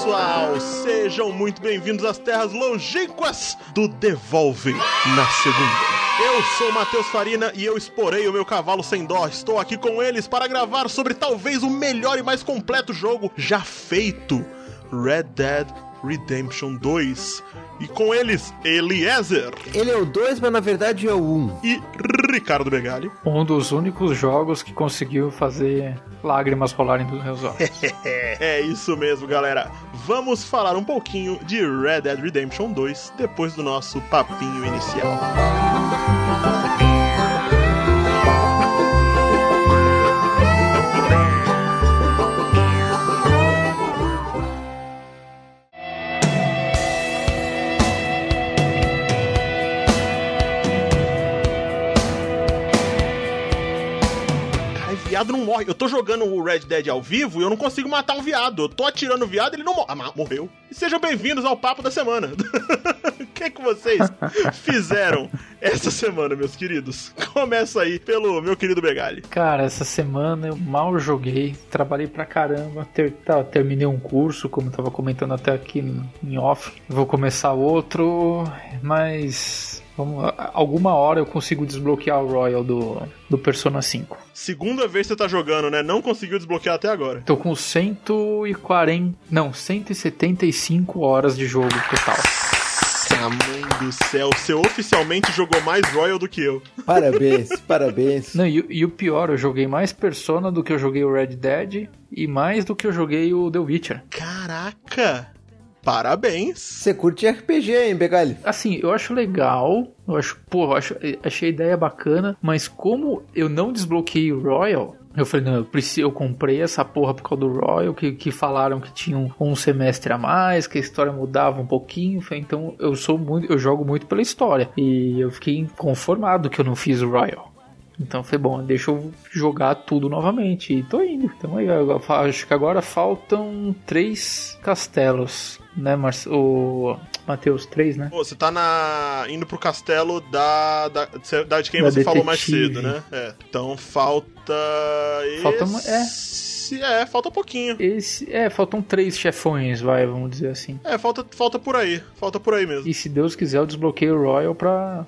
pessoal! Sejam muito bem-vindos às terras longínquas do Devolve na Segunda. Eu sou Matheus Farina e eu esporei o meu cavalo sem dó. Estou aqui com eles para gravar sobre talvez o melhor e mais completo jogo já feito: Red Dead Redemption 2. E com eles, Eliezer. Ele é o 2, mas na verdade é o 1. Um. E Ricardo Begali. Um dos únicos jogos que conseguiu fazer lágrimas rolarem dos meus olhos. é isso mesmo, galera. Vamos falar um pouquinho de Red Dead Redemption 2 depois do nosso papinho inicial. Viado não morre. Eu tô jogando o Red Dead ao vivo e eu não consigo matar um viado. Eu tô atirando o viado e ele não morre. Ah, morreu. E sejam bem-vindos ao Papo da Semana. o que é que vocês fizeram essa semana, meus queridos? Começa aí pelo meu querido Begali. Cara, essa semana eu mal joguei, trabalhei pra caramba, ter, tá, terminei um curso, como eu tava comentando até aqui em off. Vou começar outro, mas Vamos, alguma hora eu consigo desbloquear o Royal do, do Persona 5. Segunda vez que você tá jogando, né? Não conseguiu desbloquear até agora. Tô com 140. Não, 175 horas de jogo total. Mãe do céu, você oficialmente jogou mais Royal do que eu. Parabéns, parabéns. Não, e, e, o pior, eu joguei mais Persona do que eu joguei o Red Dead e mais do que eu joguei o The Witcher. Caraca! Parabéns! Você curte RPG, hein, Begali? Assim, eu acho legal. Eu acho, pô, eu acho, achei a ideia bacana. Mas como eu não desbloqueei o Royal, eu falei, não, eu, preciso, eu comprei essa porra por causa do Royal, que, que falaram que tinham um semestre a mais, que a história mudava um pouquinho. Então eu sou muito, eu jogo muito pela história. E eu fiquei conformado que eu não fiz o Royal. Então foi bom, deixa eu jogar tudo novamente. E tô indo. Então aí, acho que agora faltam três castelos, né, Mar o Matheus? Três, né? Pô, você tá na... indo pro castelo da, da, da de quem da você detetive. falou mais cedo, né? É. Então falta. Falta. Esse... É. É, falta um pouquinho. Esse, é, faltam três chefões, vai, vamos dizer assim. É, falta, falta por aí. Falta por aí mesmo. E se Deus quiser, eu desbloqueio o Royal pra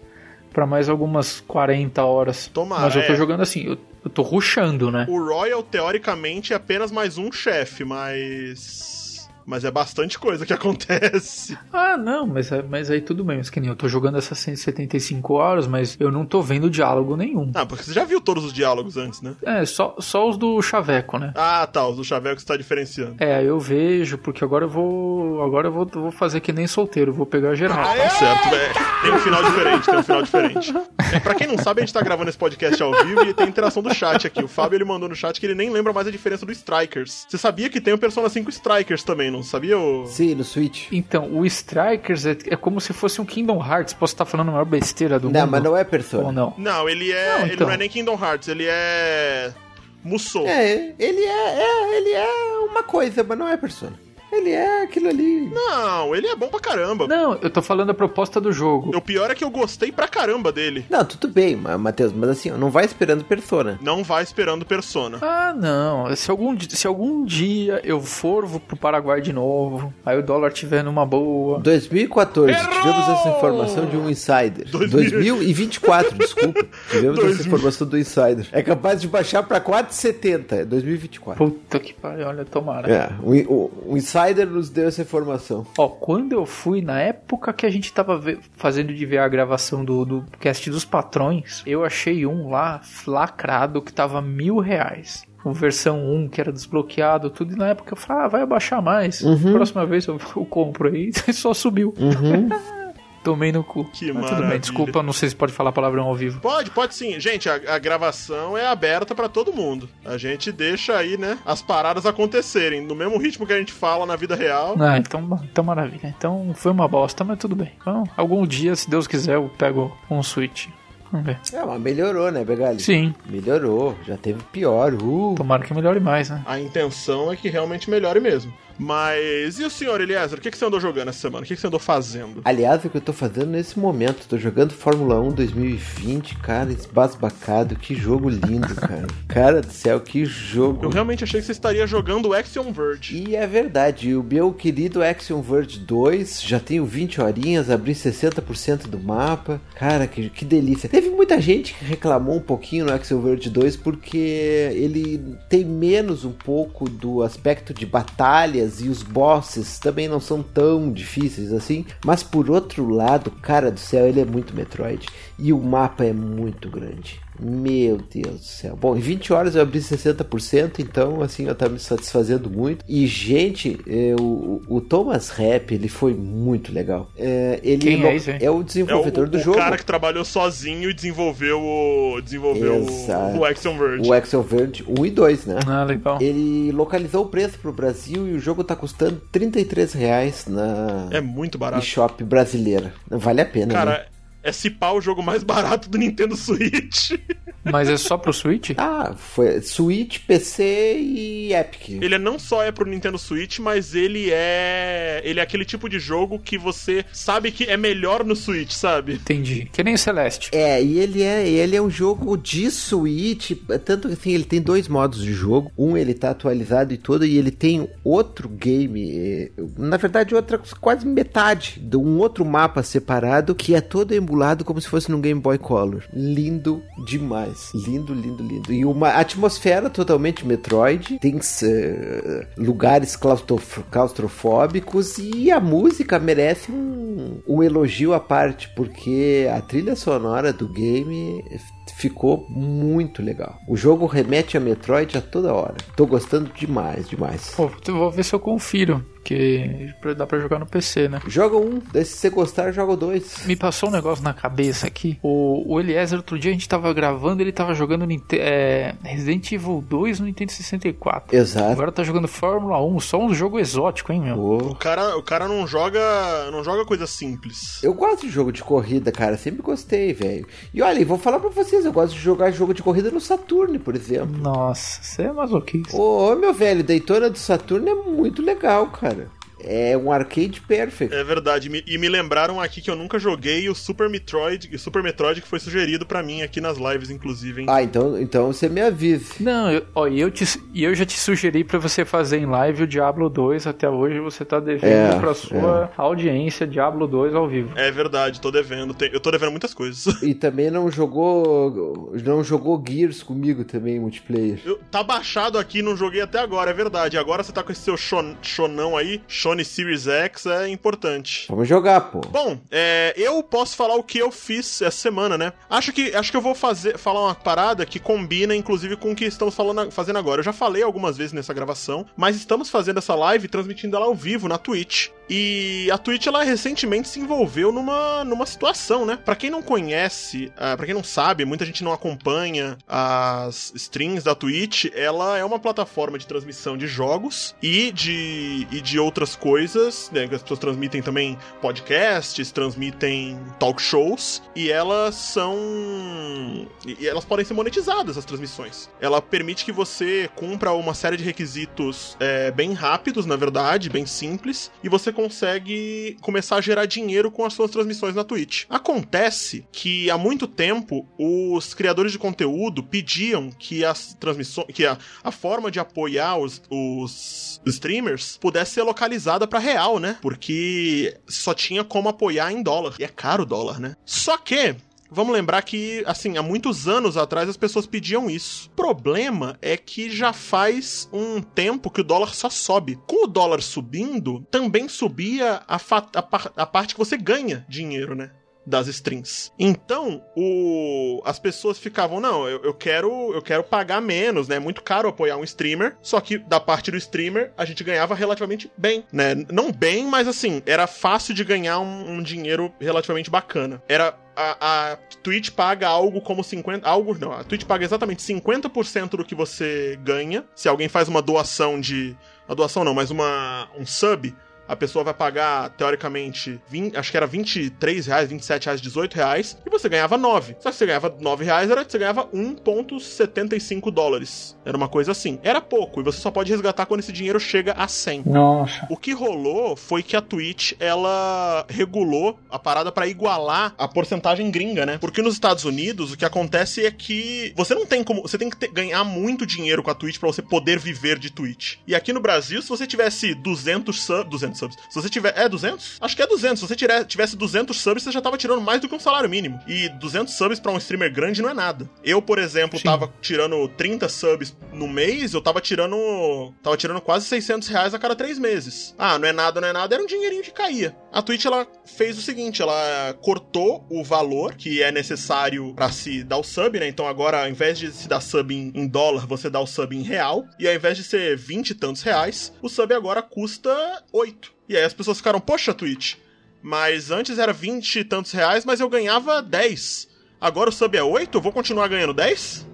para mais algumas 40 horas. Tomara, Mas eu tô é. jogando assim, eu, eu tô rushando, né? O Royal, teoricamente, é apenas mais um chefe, mas mas é bastante coisa que acontece. Ah, não, mas, mas aí tudo bem. Mas que nem eu tô jogando essas 175 horas, mas eu não tô vendo diálogo nenhum. Ah, porque você já viu todos os diálogos antes, né? É, só, só os do Chaveco, né? Ah, tá, os do Chaveco você tá diferenciando. É, eu vejo, porque agora eu vou. Agora eu vou, vou fazer que nem solteiro, vou pegar geral. Ah, tá certo, velho. Tem um final diferente, tem um final diferente. É, pra quem não sabe, a gente tá gravando esse podcast ao vivo e tem interação do chat aqui. O Fábio ele mandou no chat que ele nem lembra mais a diferença do Strikers. Você sabia que tem o Persona 5 Strikers também, não sabia? O... Sim, no Switch. Então, o Strikers é, é, como se fosse um Kingdom Hearts. Posso estar falando a maior besteira do não, mundo? Não, mas não é Persona. Ou não? Não, ele é. Não, então. Ele não é nem Kingdom Hearts, ele é. Musou. É, ele é, é, ele é uma coisa, mas não é Persona. Ele é aquilo ali. Não, ele é bom pra caramba. Não, eu tô falando a proposta do jogo. O pior é que eu gostei pra caramba dele. Não, tudo bem, Matheus, mas assim, não vai esperando Persona. Não vai esperando Persona. Ah, não. Se algum, se algum dia eu for pro Paraguai de novo, aí o dólar tiver numa boa. 2014, Errou! tivemos essa informação de um insider. 2000... 2024, desculpa. Tivemos 2000... essa informação do insider. É capaz de baixar pra 4,70. É 2024. Puta que pariu, olha, tomara. É, o, o, o insider Insider nos deu essa informação. Ó, quando eu fui, na época que a gente tava fazendo de ver a gravação do, do cast dos patrões, eu achei um lá lacrado que tava mil reais com versão 1 que era desbloqueado, tudo. E na época eu falei, ah, vai abaixar mais. Uhum. Próxima vez eu, eu compro aí. só subiu. Uhum. Tomei no cu. Que Mas maravilha. tudo bem, desculpa, não sei se pode falar palavrão ao vivo. Pode, pode sim. Gente, a, a gravação é aberta para todo mundo. A gente deixa aí, né, as paradas acontecerem no mesmo ritmo que a gente fala na vida real. Ah, então, então maravilha. Então foi uma bosta, mas tudo bem. Então, algum dia, se Deus quiser, eu pego um Switch. Vamos ver. É, mas melhorou, né, Begali? Sim. Melhorou, já teve pior. Uh. Tomara que melhore mais, né? A intenção é que realmente melhore mesmo. Mas e o senhor Eliezer? O que, que você andou jogando essa semana? O que, que você andou fazendo? Aliás, o que eu tô fazendo nesse momento, tô jogando Fórmula 1 2020, cara, esbasbacado, que jogo lindo, cara. cara do céu, que jogo. Eu realmente achei que você estaria jogando o Action Verge. E é verdade, o meu querido Action Verge 2, já tenho 20 horinhas, abri 60% do mapa. Cara, que, que delícia. Teve muita gente que reclamou um pouquinho no Action Verge 2 porque ele tem menos um pouco do aspecto de batalhas e os bosses também não são tão difíceis assim. Mas por outro lado, cara do céu, ele é muito Metroid. E o mapa é muito grande. Meu Deus do céu. Bom, em 20 horas eu abri 60%, então assim eu tava me satisfazendo muito. E, gente, é, o, o Thomas Rap, ele foi muito legal. É, ele Quem é, esse, hein? é o desenvolvedor é o, do o jogo. cara que trabalhou sozinho e desenvolveu o, desenvolveu Exato. o, o Action Verge. O Axel Verde 1 e 2, né? Ah, legal. Ele localizou o preço pro Brasil e o jogo tá custando 33 reais na É muito barato. eShop brasileira. Vale a pena, né? É se pá o jogo mais barato do Nintendo Switch. Mas é só pro Switch? Ah, foi Switch, PC e Epic. Ele não só é pro Nintendo Switch, mas ele é. Ele é aquele tipo de jogo que você sabe que é melhor no Switch, sabe? Entendi. Que nem o Celeste. É, e ele é, ele é um jogo de Switch, tanto que assim, ele tem dois modos de jogo. Um ele tá atualizado e todo, e ele tem outro game, eh, na verdade outra quase metade de um outro mapa separado que é todo emulado como se fosse num Game Boy Color. Lindo demais. Lindo, lindo, lindo. E uma atmosfera totalmente Metroid. Tem eh, lugares claustrof- claustrofóbicos e a música merece um, um elogio à parte, porque a trilha sonora do game ficou muito legal. O jogo remete a Metroid a toda hora. Tô gostando demais, demais. Pô, eu vou ver se eu confiro. Porque dá pra jogar no PC, né? Joga um, daí se você gostar, joga dois. Me passou um negócio na cabeça aqui. O, o Eliezer, outro dia a gente tava gravando, ele tava jogando Ninte- é, Resident Evil 2 no Nintendo 64. Exato. Agora tá jogando Fórmula 1, só um jogo exótico, hein, meu? O cara, o cara não joga. não joga coisa simples. Eu gosto de jogo de corrida, cara. Sempre gostei, velho. E olha, vou falar pra vocês, eu gosto de jogar jogo de corrida no Saturn, por exemplo. Nossa, você é masoquista. Ô, meu velho, Daytona do Saturno é muito legal, cara. É um arcade perfect. É verdade. E me lembraram aqui que eu nunca joguei o Super Metroid, o Super Metroid que foi sugerido pra mim aqui nas lives, inclusive, hein? Ah, então, então você me avise. Não, eu, ó, e eu, te, e eu já te sugeri pra você fazer em live o Diablo 2. Até hoje você tá devendo É, pra sua audiência Diablo 2 ao vivo. É verdade, tô devendo. Tem- Eu tô devendo muitas coisas. E também não jogou. Não jogou Gears comigo também, multiplayer. Eu- tá baixado aqui, não joguei até agora, é verdade. Agora você tá com esse seu shon, shonão aí, Shone Series X, é importante. Vamos jogar, pô. Bom, é, eu posso falar o que eu fiz essa semana, né? Acho que, acho que eu vou fazer, falar uma parada que combina, inclusive, com o que estamos falando, fazendo agora. Eu já falei algumas vezes nessa gravação, mas estamos fazendo essa live, transmitindo ela ao vivo na Twitch. E a Twitch, ela recentemente se envolveu numa, numa situação, né? Pra quem não conhece, uh, para quem não sabe, muita gente não acompanha as streams da Twitch, ela é uma plataforma de transmissão de jogos e de, e de outras coisas, né? As pessoas transmitem também podcasts, transmitem talk shows, e elas são. E elas podem ser monetizadas, as transmissões. Ela permite que você cumpra uma série de requisitos é, bem rápidos, na verdade, bem simples, e você consegue começar a gerar dinheiro com as suas transmissões na Twitch. Acontece que há muito tempo os criadores de conteúdo pediam que as transmissões, que a, a forma de apoiar os, os streamers pudesse ser localizada para real, né? Porque só tinha como apoiar em dólar. E é caro o dólar, né? Só que Vamos lembrar que, assim, há muitos anos atrás as pessoas pediam isso. O problema é que já faz um tempo que o dólar só sobe. Com o dólar subindo, também subia a, a par- a parte que você ganha dinheiro, né? Das strings. Então, o... as pessoas ficavam, não, eu, eu quero eu quero pagar menos, né? É muito caro apoiar um streamer, só que da parte do streamer a gente ganhava relativamente bem, né? Não bem, mas assim, era fácil de ganhar um, um dinheiro relativamente bacana. Era a, a Twitch paga algo como 50. Algo. Não, a Twitch paga exatamente 50% do que você ganha. Se alguém faz uma doação de. Uma doação não, mas uma, um sub. A pessoa vai pagar, teoricamente, 20, acho que era 23 reais, 27 reais, 18 reais, e você ganhava 9. Só que você ganhava 9 reais, era, você ganhava 1,75 dólares. Era uma coisa assim. Era pouco, e você só pode resgatar quando esse dinheiro chega a 100. Nossa. O que rolou foi que a Twitch, ela regulou a parada para igualar a porcentagem gringa, né? Porque nos Estados Unidos, o que acontece é que você não tem como, você tem que ter, ganhar muito dinheiro com a Twitch para você poder viver de Twitch. E aqui no Brasil, se você tivesse 200 subs, 200 subs. Se você tiver, é 200? Acho que é 200. Se você tivesse 200 subs, você já tava tirando mais do que um salário mínimo. E 200 subs para um streamer grande não é nada. Eu, por exemplo, Sim. tava tirando 30 subs no mês, eu tava tirando tava tirando quase 600 reais a cada três meses. Ah, não é nada, não é nada, era um dinheirinho que caía. A Twitch, ela fez o seguinte, ela cortou o valor que é necessário para se dar o sub, né? Então agora, ao invés de se dar sub em, em dólar, você dá o sub em real. E ao invés de ser 20 e tantos reais, o sub agora custa 8. E aí as pessoas ficaram, poxa, Twitch, mas antes era 20 e tantos reais, mas eu ganhava 10. Agora o sub é 8, eu vou continuar ganhando 10?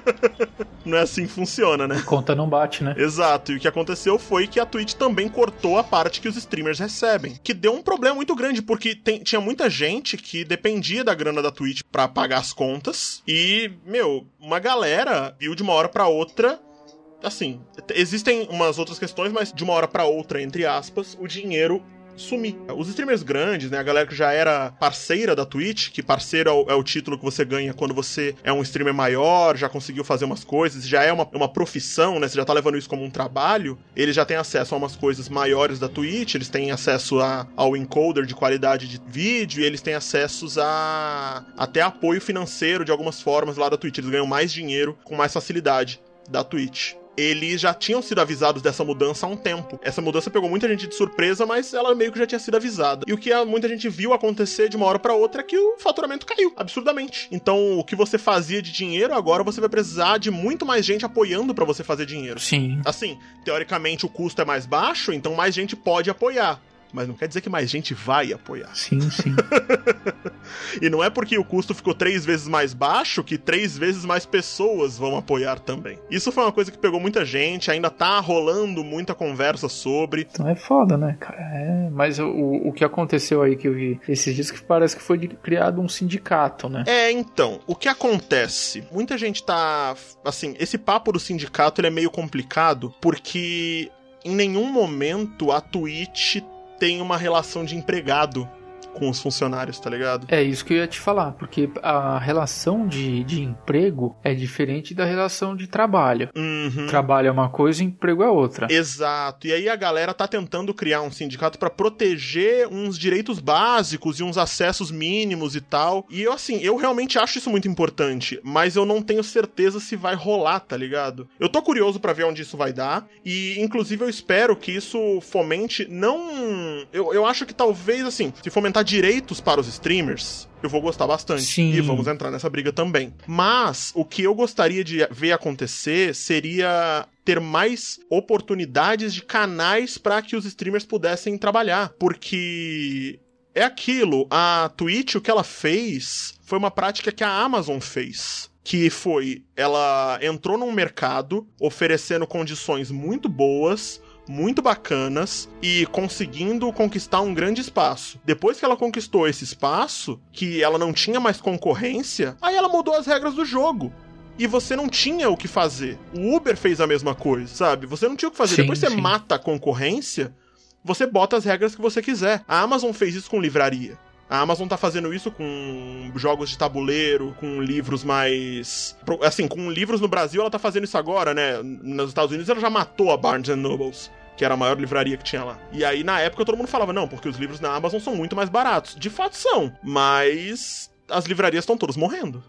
não é assim que funciona, né? A conta não bate, né? Exato. E o que aconteceu foi que a Twitch também cortou a parte que os streamers recebem. Que deu um problema muito grande, porque tem, tinha muita gente que dependia da grana da Twitch para pagar as contas. E, meu, uma galera viu de uma hora para outra assim, existem umas outras questões, mas de uma hora para outra, entre aspas, o dinheiro sumir. Os streamers grandes, né, a galera que já era parceira da Twitch, que parceiro é o, é o, título que você ganha quando você é um streamer maior, já conseguiu fazer umas coisas, já é uma, uma profissão, né, você já tá levando isso como um trabalho, eles já têm acesso a umas coisas maiores da Twitch, eles têm acesso a, ao encoder de qualidade de vídeo, e eles têm acessos a até apoio financeiro de algumas formas lá da Twitch, eles ganham mais dinheiro com mais facilidade da Twitch eles já tinham sido avisados dessa mudança há um tempo. Essa mudança pegou muita gente de surpresa, mas ela meio que já tinha sido avisada. E o que muita gente viu acontecer de uma hora para outra é que o faturamento caiu absurdamente. Então, o que você fazia de dinheiro agora você vai precisar de muito mais gente apoiando para você fazer dinheiro. Sim. Assim, teoricamente o custo é mais baixo, então mais gente pode apoiar mas não quer dizer que mais gente vai apoiar. Sim, sim. e não é porque o custo ficou três vezes mais baixo que três vezes mais pessoas vão apoiar também. Isso foi uma coisa que pegou muita gente, ainda tá rolando muita conversa sobre. Então é foda, né, cara? É, mas o, o que aconteceu aí que eu vi esses dias que parece que foi criado um sindicato, né? É, então, o que acontece? Muita gente tá. Assim, esse papo do sindicato ele é meio complicado porque em nenhum momento a Twitch tem uma relação de empregado com os funcionários, tá ligado? É isso que eu ia te falar, porque a relação de, de emprego é diferente da relação de trabalho. Uhum. Trabalho é uma coisa, emprego é outra. Exato. E aí a galera tá tentando criar um sindicato para proteger uns direitos básicos e uns acessos mínimos e tal. E eu, assim, eu realmente acho isso muito importante, mas eu não tenho certeza se vai rolar, tá ligado? Eu tô curioso para ver onde isso vai dar e, inclusive, eu espero que isso fomente não. Eu, eu acho que talvez, assim, se fomentar direitos para os streamers, eu vou gostar bastante. Sim. E vamos entrar nessa briga também. Mas o que eu gostaria de ver acontecer seria ter mais oportunidades de canais para que os streamers pudessem trabalhar, porque é aquilo, a Twitch o que ela fez foi uma prática que a Amazon fez que foi ela entrou num mercado oferecendo condições muito boas muito bacanas e conseguindo conquistar um grande espaço. Depois que ela conquistou esse espaço, que ela não tinha mais concorrência, aí ela mudou as regras do jogo e você não tinha o que fazer. O Uber fez a mesma coisa, sabe? Você não tinha o que fazer. Sim, Depois você sim. mata a concorrência, você bota as regras que você quiser. A Amazon fez isso com livraria. A Amazon tá fazendo isso com jogos de tabuleiro, com livros mais. Assim, com livros no Brasil ela tá fazendo isso agora, né? Nos Estados Unidos ela já matou a Barnes Nobles que era a maior livraria que tinha lá. E aí, na época, todo mundo falava, não, porque os livros na Amazon são muito mais baratos. De fato são, mas as livrarias estão todas morrendo.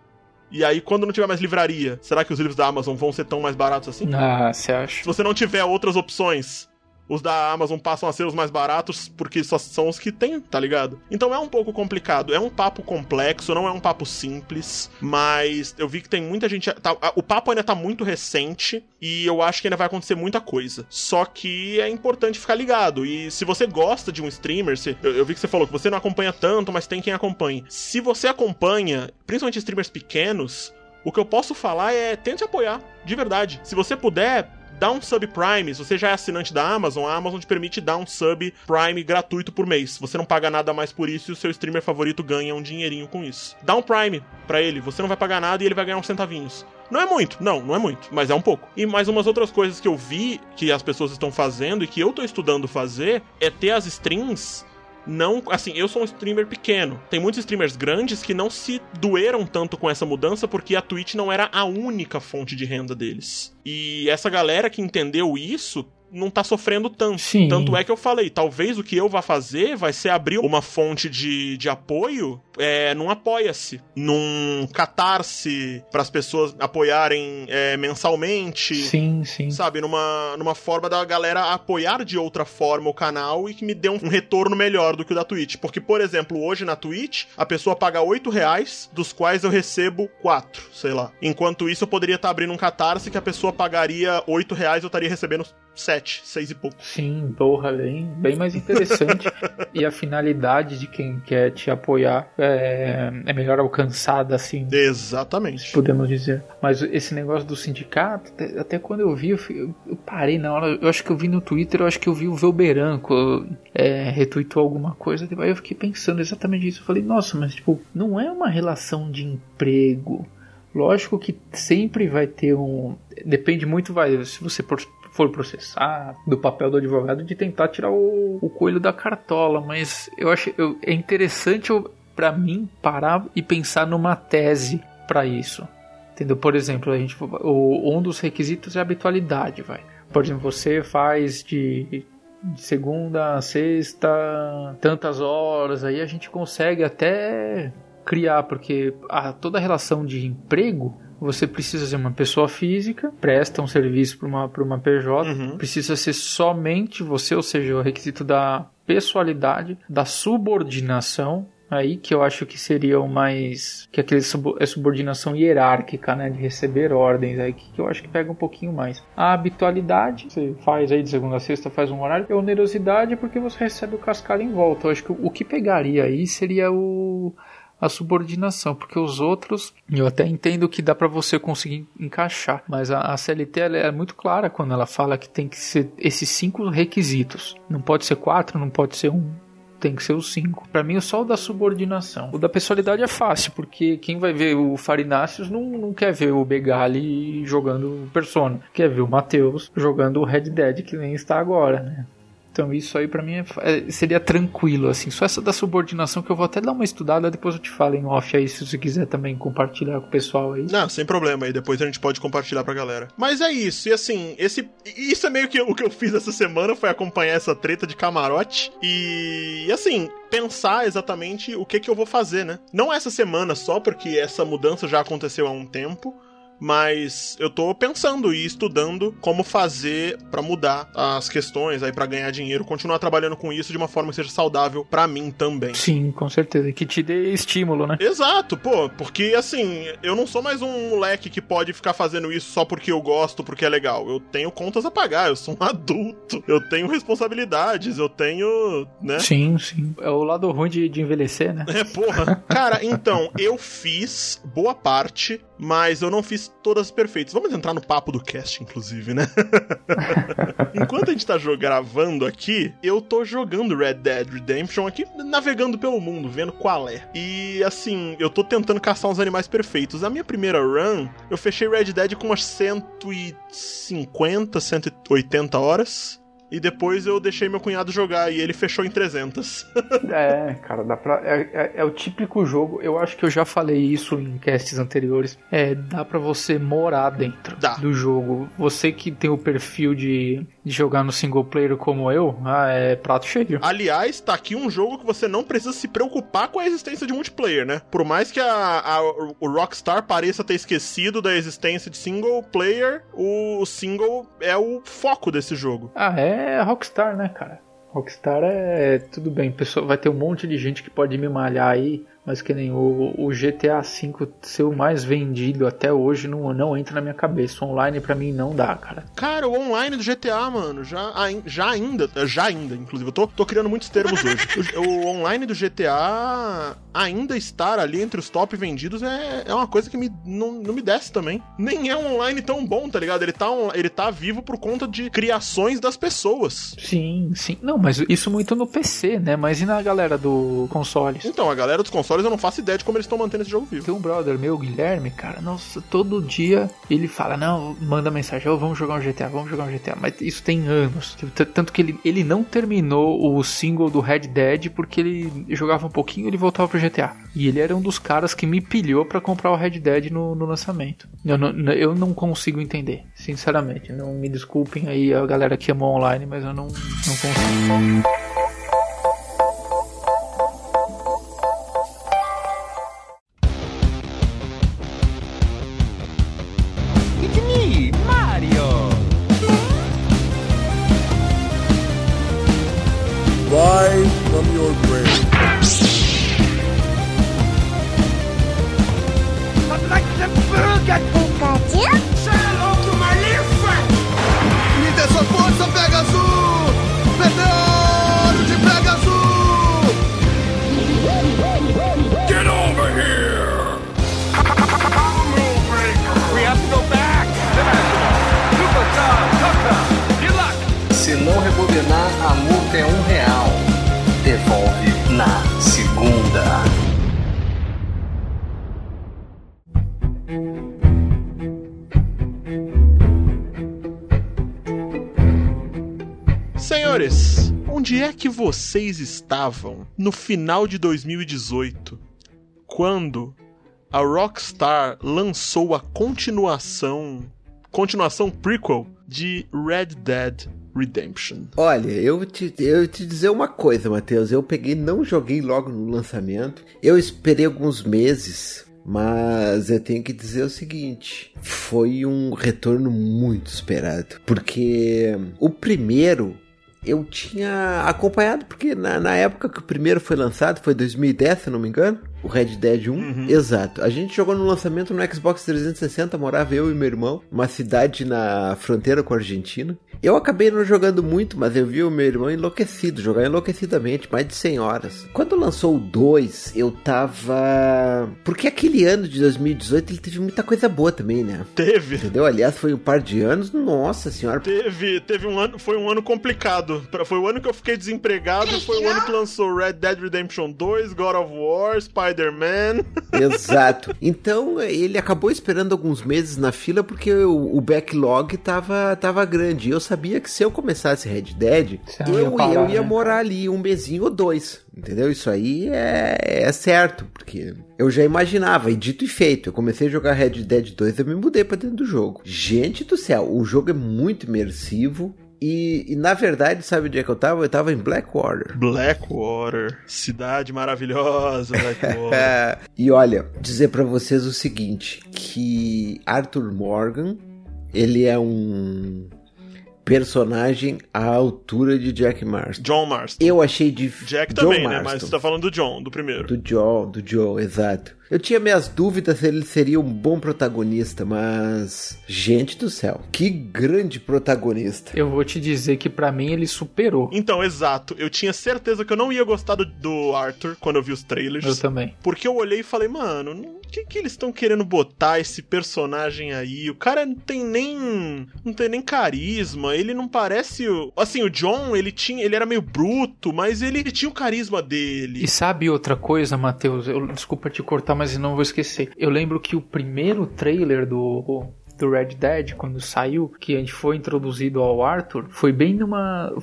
E aí, quando não tiver mais livraria, será que os livros da Amazon vão ser tão mais baratos assim? Ah, você acha? Se você não tiver outras opções os da Amazon passam a ser os mais baratos porque só são os que tem, tá ligado? Então é um pouco complicado. É um papo complexo, não é um papo simples, mas eu vi que tem muita gente. Tá, o papo ainda tá muito recente e eu acho que ainda vai acontecer muita coisa. Só que é importante ficar ligado. E se você gosta de um streamer, se, eu, eu vi que você falou que você não acompanha tanto, mas tem quem acompanhe. Se você acompanha, principalmente streamers pequenos, o que eu posso falar é tente apoiar, de verdade. Se você puder, dá um sub Prime, se você já é assinante da Amazon, a Amazon te permite dar um sub Prime gratuito por mês. Você não paga nada mais por isso e o seu streamer favorito ganha um dinheirinho com isso. Dá um Prime para ele, você não vai pagar nada e ele vai ganhar uns centavinhos. Não é muito, não, não é muito, mas é um pouco. E mais umas outras coisas que eu vi que as pessoas estão fazendo e que eu tô estudando fazer é ter as strings não. Assim, eu sou um streamer pequeno. Tem muitos streamers grandes que não se doeram tanto com essa mudança porque a Twitch não era a única fonte de renda deles. E essa galera que entendeu isso não tá sofrendo tanto. Sim. Tanto é que eu falei, talvez o que eu vá fazer vai ser abrir uma fonte de, de apoio é, num Apoia-se, num Catarse, para as pessoas apoiarem é, mensalmente. Sim, sim. Sabe, numa, numa forma da galera apoiar de outra forma o canal e que me dê um, um retorno melhor do que o da Twitch. Porque, por exemplo, hoje na Twitch, a pessoa paga 8 reais, dos quais eu recebo 4, sei lá. Enquanto isso, eu poderia estar tá abrindo um Catarse que a pessoa pagaria 8 reais, eu estaria recebendo 7, 6 e pouco. Sim, porra, bem, bem mais interessante. e a finalidade de quem quer te apoiar é, é melhor alcançada, assim. Exatamente. Podemos dizer. Mas esse negócio do sindicato, até, até quando eu vi, eu, eu, parei na hora. Eu acho que eu vi no Twitter, eu acho que eu vi o Velberanco é, retweetou alguma coisa. Aí eu fiquei pensando exatamente isso. Eu falei, nossa, mas tipo, não é uma relação de emprego. Lógico que sempre vai ter um. Depende muito, vai. Se você for processar, do papel do advogado de tentar tirar o, o coelho da cartola, mas eu acho eu, é interessante para mim parar e pensar numa tese para isso. Entendeu? Por exemplo, a gente o, um dos requisitos é a habitualidade, vai. Por exemplo, você faz de de segunda a sexta, tantas horas, aí a gente consegue até criar, porque a, toda a relação de emprego você precisa ser uma pessoa física, presta um serviço para uma, uma PJ, uhum. precisa ser somente você, ou seja, o requisito da pessoalidade, da subordinação, aí que eu acho que seria o mais que aquele sub, é subordinação hierárquica, né, de receber ordens aí que, que eu acho que pega um pouquinho mais. A habitualidade, você faz aí de segunda a sexta, faz um horário, e a onerosidade é porque você recebe o cascalho em volta. Eu acho que o, o que pegaria aí seria o a subordinação, porque os outros eu até entendo que dá para você conseguir encaixar, mas a, a CLT é muito clara quando ela fala que tem que ser esses cinco requisitos. Não pode ser quatro, não pode ser um, tem que ser os cinco. Para mim, é só o da subordinação. O da personalidade é fácil, porque quem vai ver o Farináceos não, não quer ver o Begali jogando Persona. Quer ver o Matheus jogando o Red Dead, que nem está agora, né? Então isso aí para mim é, é, seria tranquilo, assim. Só essa da subordinação que eu vou até dar uma estudada, depois eu te falo em off aí, se você quiser também compartilhar com o pessoal aí. Não, sem problema aí, depois a gente pode compartilhar pra galera. Mas é isso, e assim, esse isso é meio que o que eu fiz essa semana, foi acompanhar essa treta de camarote e, e assim, pensar exatamente o que que eu vou fazer, né? Não essa semana só, porque essa mudança já aconteceu há um tempo, mas eu tô pensando e estudando como fazer para mudar as questões aí para ganhar dinheiro, continuar trabalhando com isso de uma forma que seja saudável para mim também. Sim, com certeza, que te dê estímulo, né? Exato, pô, porque assim, eu não sou mais um moleque que pode ficar fazendo isso só porque eu gosto, porque é legal. Eu tenho contas a pagar, eu sou um adulto, eu tenho responsabilidades, eu tenho, né? Sim, sim. É o lado ruim de, de envelhecer, né? É, porra. Cara, então, eu fiz boa parte mas eu não fiz todas perfeitas. Vamos entrar no papo do cast, inclusive, né? Enquanto a gente tá gravando aqui, eu tô jogando Red Dead Redemption aqui, navegando pelo mundo, vendo qual é. E assim, eu tô tentando caçar uns animais perfeitos. Na minha primeira run, eu fechei Red Dead com umas 150, 180 horas. E depois eu deixei meu cunhado jogar e ele fechou em 300. é, cara, dá pra. É, é, é, o típico jogo, eu acho que eu já falei isso em casts anteriores. É, dá pra você morar dentro dá. do jogo. Você que tem o perfil de, de jogar no single player como eu, ah, é prato cheio. Aliás, tá aqui um jogo que você não precisa se preocupar com a existência de multiplayer, né? Por mais que a, a o Rockstar pareça ter esquecido da existência de single player, o single é o foco desse jogo. Ah, é? É Rockstar, né, cara? Rockstar é tudo bem, pessoa vai ter um monte de gente que pode me malhar aí, Mas que nem o, o GTA V ser o mais vendido até hoje não, não entra na minha cabeça. O online pra mim não dá, cara. Cara, o online do GTA, mano, já, já ainda, já ainda, inclusive, eu tô, tô criando muitos termos hoje. O, o online do GTA ainda estar ali entre os top vendidos é, é uma coisa que me, não, não me desce também. Nem é um online tão bom, tá ligado? Ele tá, ele tá vivo por conta de criações das pessoas. Sim, sim. Não, mas isso muito no PC, né? Mas e na galera do consoles? Então, a galera dos consoles eu não faço ideia de como eles estão mantendo esse jogo vivo. Tem um brother meu, Guilherme, cara, nossa, todo dia ele fala, não, manda mensagem, oh, vamos jogar um GTA, vamos jogar um GTA. Mas isso tem anos. Tanto que ele, ele não terminou o single do Red Dead porque ele jogava um pouquinho e ele voltava pro GTA. E ele era um dos caras que me pilhou para comprar o Red Dead no, no lançamento. Eu não, eu não consigo entender, sinceramente. Não me desculpem aí a galera que ama online, mas eu não, não consigo. away from your grave. I'd like to burger, Papa. Vocês estavam no final de 2018, quando a Rockstar lançou a continuação, continuação prequel de Red Dead Redemption. Olha, eu te, eu te dizer uma coisa, Matheus. Eu peguei, não joguei logo no lançamento. Eu esperei alguns meses mas eu tenho que dizer o seguinte: foi um retorno muito esperado. Porque o primeiro eu tinha acompanhado, porque na, na, época que o primeiro foi lançado, foi 2010, se não me engano, o Red Dead 1. Uhum. Exato. A gente jogou no lançamento no Xbox 360, morava eu e meu irmão, uma cidade na fronteira com a Argentina. Eu acabei não jogando muito, mas eu vi o meu irmão enlouquecido, jogar enlouquecidamente, mais de 100 horas. Quando lançou o 2, eu tava. Porque aquele ano de 2018 ele teve muita coisa boa também, né? Teve. Entendeu? Aliás, foi um par de anos, nossa senhora. Teve, teve um ano, foi um ano complicado. Foi o ano que eu fiquei desempregado, foi o ano que lançou Red Dead Redemption 2, God of War, Spider-Man. Exato. Então ele acabou esperando alguns meses na fila porque o, o backlog tava, tava grande. Eu sabia que se eu começasse Red Dead, eu, ia, parar, eu ia né? morar ali um mesinho ou dois. Entendeu? Isso aí é, é certo, porque eu já imaginava, e dito e feito, eu comecei a jogar Red Dead 2 eu me mudei para dentro do jogo. Gente do céu, o jogo é muito imersivo, e, e, na verdade, sabe onde é que eu tava? Eu tava em Blackwater. Blackwater. Cidade maravilhosa, Blackwater. e olha, dizer para vocês o seguinte: que Arthur Morgan, ele é um personagem à altura de Jack Marston. John Marston. Eu achei de Jack John também, Marston. né? Mas você tá falando do John, do primeiro. Do John, do John, exato. Eu tinha minhas dúvidas se ele seria um bom protagonista, mas. Gente do céu, que grande protagonista. Eu vou te dizer que para mim ele superou. Então, exato. Eu tinha certeza que eu não ia gostar do, do Arthur quando eu vi os trailers. Eu também. Porque eu olhei e falei, mano, o que, que eles estão querendo botar esse personagem aí? O cara não tem nem. não tem nem carisma. Ele não parece. Assim, o John, ele tinha. ele era meio bruto, mas ele, ele tinha o carisma dele. E sabe outra coisa, Matheus? Eu, desculpa te cortar, mas não vou esquecer. Eu lembro que o primeiro trailer do do Red Dead, quando saiu, que a gente foi introduzido ao Arthur, foi bem numa.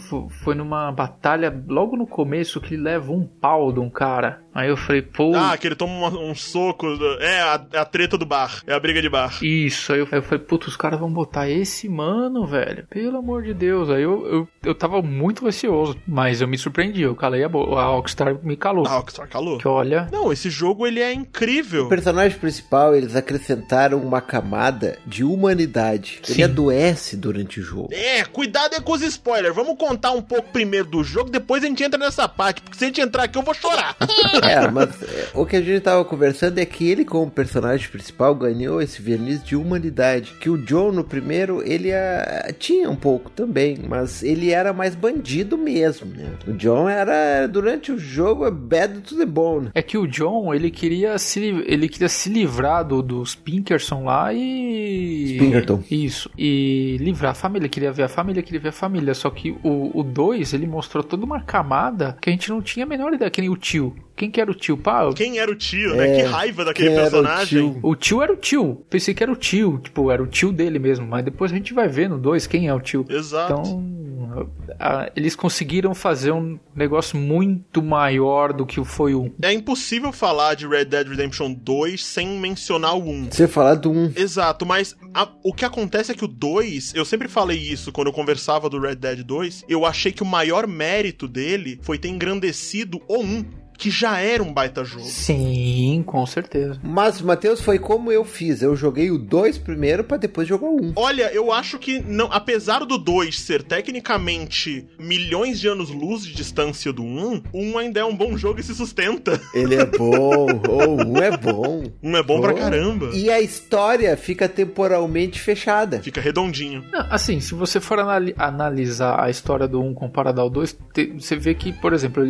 Foi numa batalha logo no começo que ele leva um pau de um cara. Aí eu falei, pô. Ah, que ele toma um, um soco. É a, a, treta do bar. É a briga de bar. Isso. Aí eu, aí eu falei, puta, os caras vão botar esse mano, velho. Pelo amor de Deus. Aí eu, eu, eu tava muito receoso. Mas eu me surpreendi. Eu calei a boca. A Rockstar me calou. A Rockstar calou. Que olha. Não, esse jogo ele é incrível. O personagem principal, eles acrescentaram uma camada de humanidade. Sim. Ele adoece durante o jogo. É, cuidado é com os spoilers. Vamos contar um pouco primeiro do jogo, depois a gente entra nessa parte. Porque se a gente entrar aqui, eu vou chorar. É, mas é, o que a gente tava conversando é que ele, como personagem principal, ganhou esse verniz de humanidade. Que o John, no primeiro, ele a, tinha um pouco também, mas ele era mais bandido mesmo, né? O John era, durante o jogo, bad to the bone. É que o John, ele queria se, ele queria se livrar do, dos Pinkerson lá e... Pinkerton. Isso. E livrar a família. Queria ver a família, queria ver a família. Só que o 2, ele mostrou toda uma camada que a gente não tinha a menor ideia. Que nem o tio. Quem que era o tio? Pá, Quem era o tio, né? Que É, raiva daquele era o personagem. tio? O tio era o tio. Pensei que era o tio. Tipo, era o tio dele mesmo. Mas depois a gente vai ver no 2 quem é o tio. Exato. Então, a- eles conseguiram fazer um negócio muito maior do que foi o 1. É impossível falar de Red Dead Redemption 2 sem mencionar o 1. Você falar do um. Exato, mas a- o que acontece é que o 2, eu sempre falei isso quando eu conversava do Red Dead 2, eu achei que o maior mérito dele foi ter engrandecido o 1, que já era um baita jogo. Sim, com certeza. Mas, Matheus, foi como eu fiz. Eu joguei o 2 primeiro pra depois jogar o 1. Um. Olha, eu acho que não, apesar do 2 ser tecnicamente milhões de anos luz de distância do 1, o 1 ainda é um bom jogo e se sustenta. Ele é bom. o 1 um é bom. Um é bom pra Oh. caramba. E a história fica temporalmente fechada. Fica redondinho. Não, assim, se você for anali- analisar a história do 1 comparado ao 2, te- você vê que, por exemplo,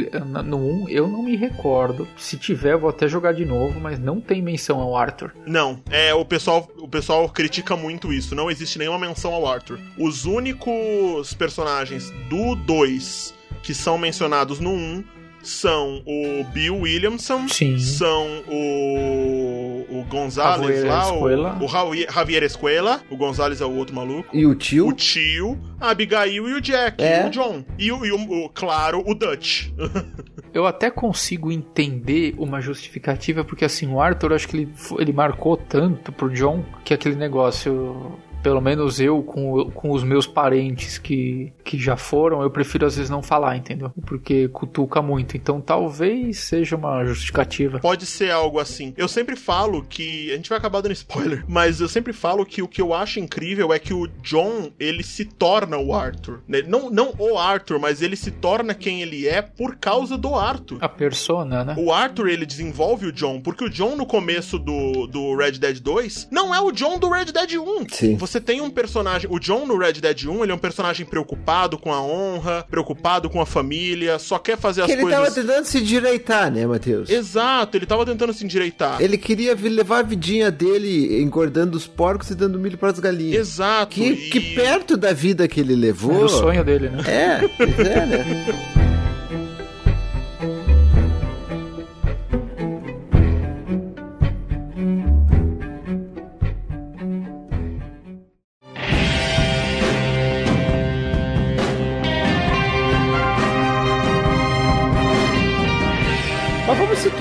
no 1 eu não me recordo. Se tiver, vou até jogar de novo, mas não tem menção ao Arthur. Não, é o pessoal, o pessoal critica muito isso. Não existe nenhuma menção ao Arthur. Os únicos personagens do 2 que são mencionados no 1 são o Bill Williamson, Sim. são o o Gonzalez Javier lá, Escuela. o, o Javier- Escuela, o Gonzalez é o outro maluco. E o tio? O tio, a Abigail e o Jack, É. e o John. E, o, e o- o- claro, o Dutch. Eu até consigo entender uma justificativa, porque assim, o Arthur, acho que ele, ele marcou tanto pro John que aquele negócio. Pelo menos eu, com, com os meus parentes que, que já foram, eu prefiro às vezes não falar, entendeu? Porque cutuca muito. Então talvez seja uma justificativa. Pode ser algo assim. Eu sempre falo que. A gente vai acabar dando spoiler, mas eu sempre falo que o que eu acho incrível é que o John, ele se torna o Arthur. né? Não, não o Arthur, mas ele se torna quem ele é por causa do Arthur. A persona, né? O Arthur, ele desenvolve o John, porque o John no começo do, do Red Dead 2 não é o John do Red Dead 1. Sim. Você tem um personagem. O John no Red Dead 1, ele é um personagem preocupado com a honra, preocupado com a família, só quer fazer as Que ele coisas. tava tentando se direitar, né, Matheus? Exato, ele tava tentando se endireitar. Ele queria levar a vidinha dele engordando os porcos e dando milho pras galinhas. Exato. Que, e- que perto da vida que ele levou. Era o sonho dele, né? É, é, né?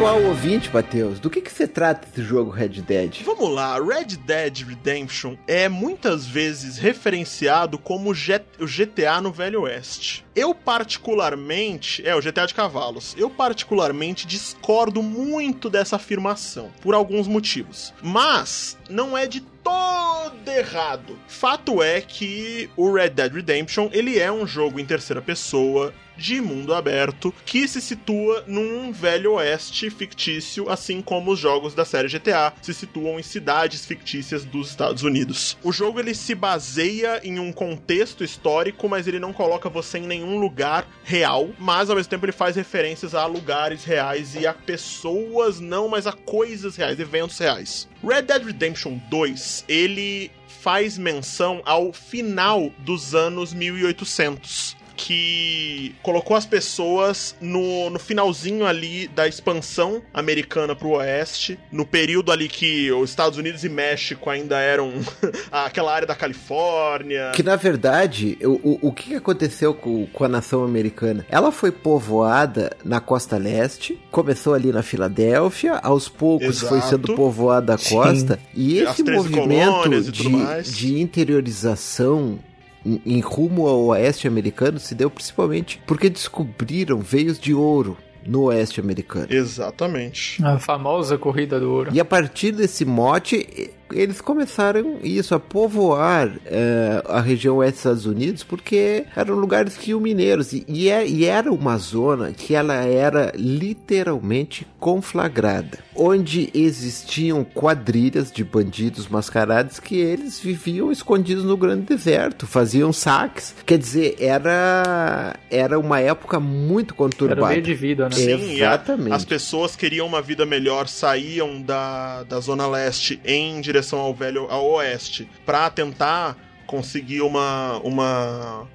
situar o ouvinte, Matheus. Do que, que se trata esse jogo Red Dead? Vamos lá, Red Dead Redemption é muitas vezes referenciado como o GTA no Velho Oeste. Eu particularmente, é o GTA de cavalos. Eu particularmente discordo muito dessa afirmação por alguns motivos. Mas não é de todo errado. Fato é que o Red Dead Redemption, ele é um jogo em terceira pessoa de mundo aberto que se situa num velho oeste fictício, assim como os jogos da série GTA se situam em cidades fictícias dos Estados Unidos. O jogo ele se baseia em um contexto histórico, mas ele não coloca você em nenhum lugar real, mas ao mesmo tempo ele faz referências a lugares reais e a pessoas não, mas a coisas reais, eventos reais. Red Dead Redemption 2, ele faz menção ao final dos anos 1800 que colocou as pessoas no, no finalzinho ali da expansão americana pro oeste, no período ali que os Estados Unidos e México ainda eram aquela área da Califórnia. Que na verdade, o, o, o que aconteceu com, com a nação americana? Ela foi povoada na costa leste, começou ali na Filadélfia, aos poucos Exato. foi sendo povoada a Sim. costa, e As esse 13 movimento e de, de interiorização em, rumo ao oeste americano se deu principalmente porque descobriram veios de ouro no oeste americano. Exatamente. A famosa corrida do ouro. E a partir desse mote, eles começaram isso, a povoar é, a região oeste dos Estados Unidos, porque eram lugares que iam mineiros. E, e, é, e era uma zona que ela era literalmente conflagrada, onde existiam quadrilhas de bandidos mascarados que eles viviam escondidos no grande deserto, faziam saques. Quer dizer, era, era uma época muito conturbada. Era meio de vida, né? Sim, Exatamente. A, as pessoas queriam uma vida melhor, saíam da, da zona leste em direção ao velho ao oeste para tentar conseguir uma uma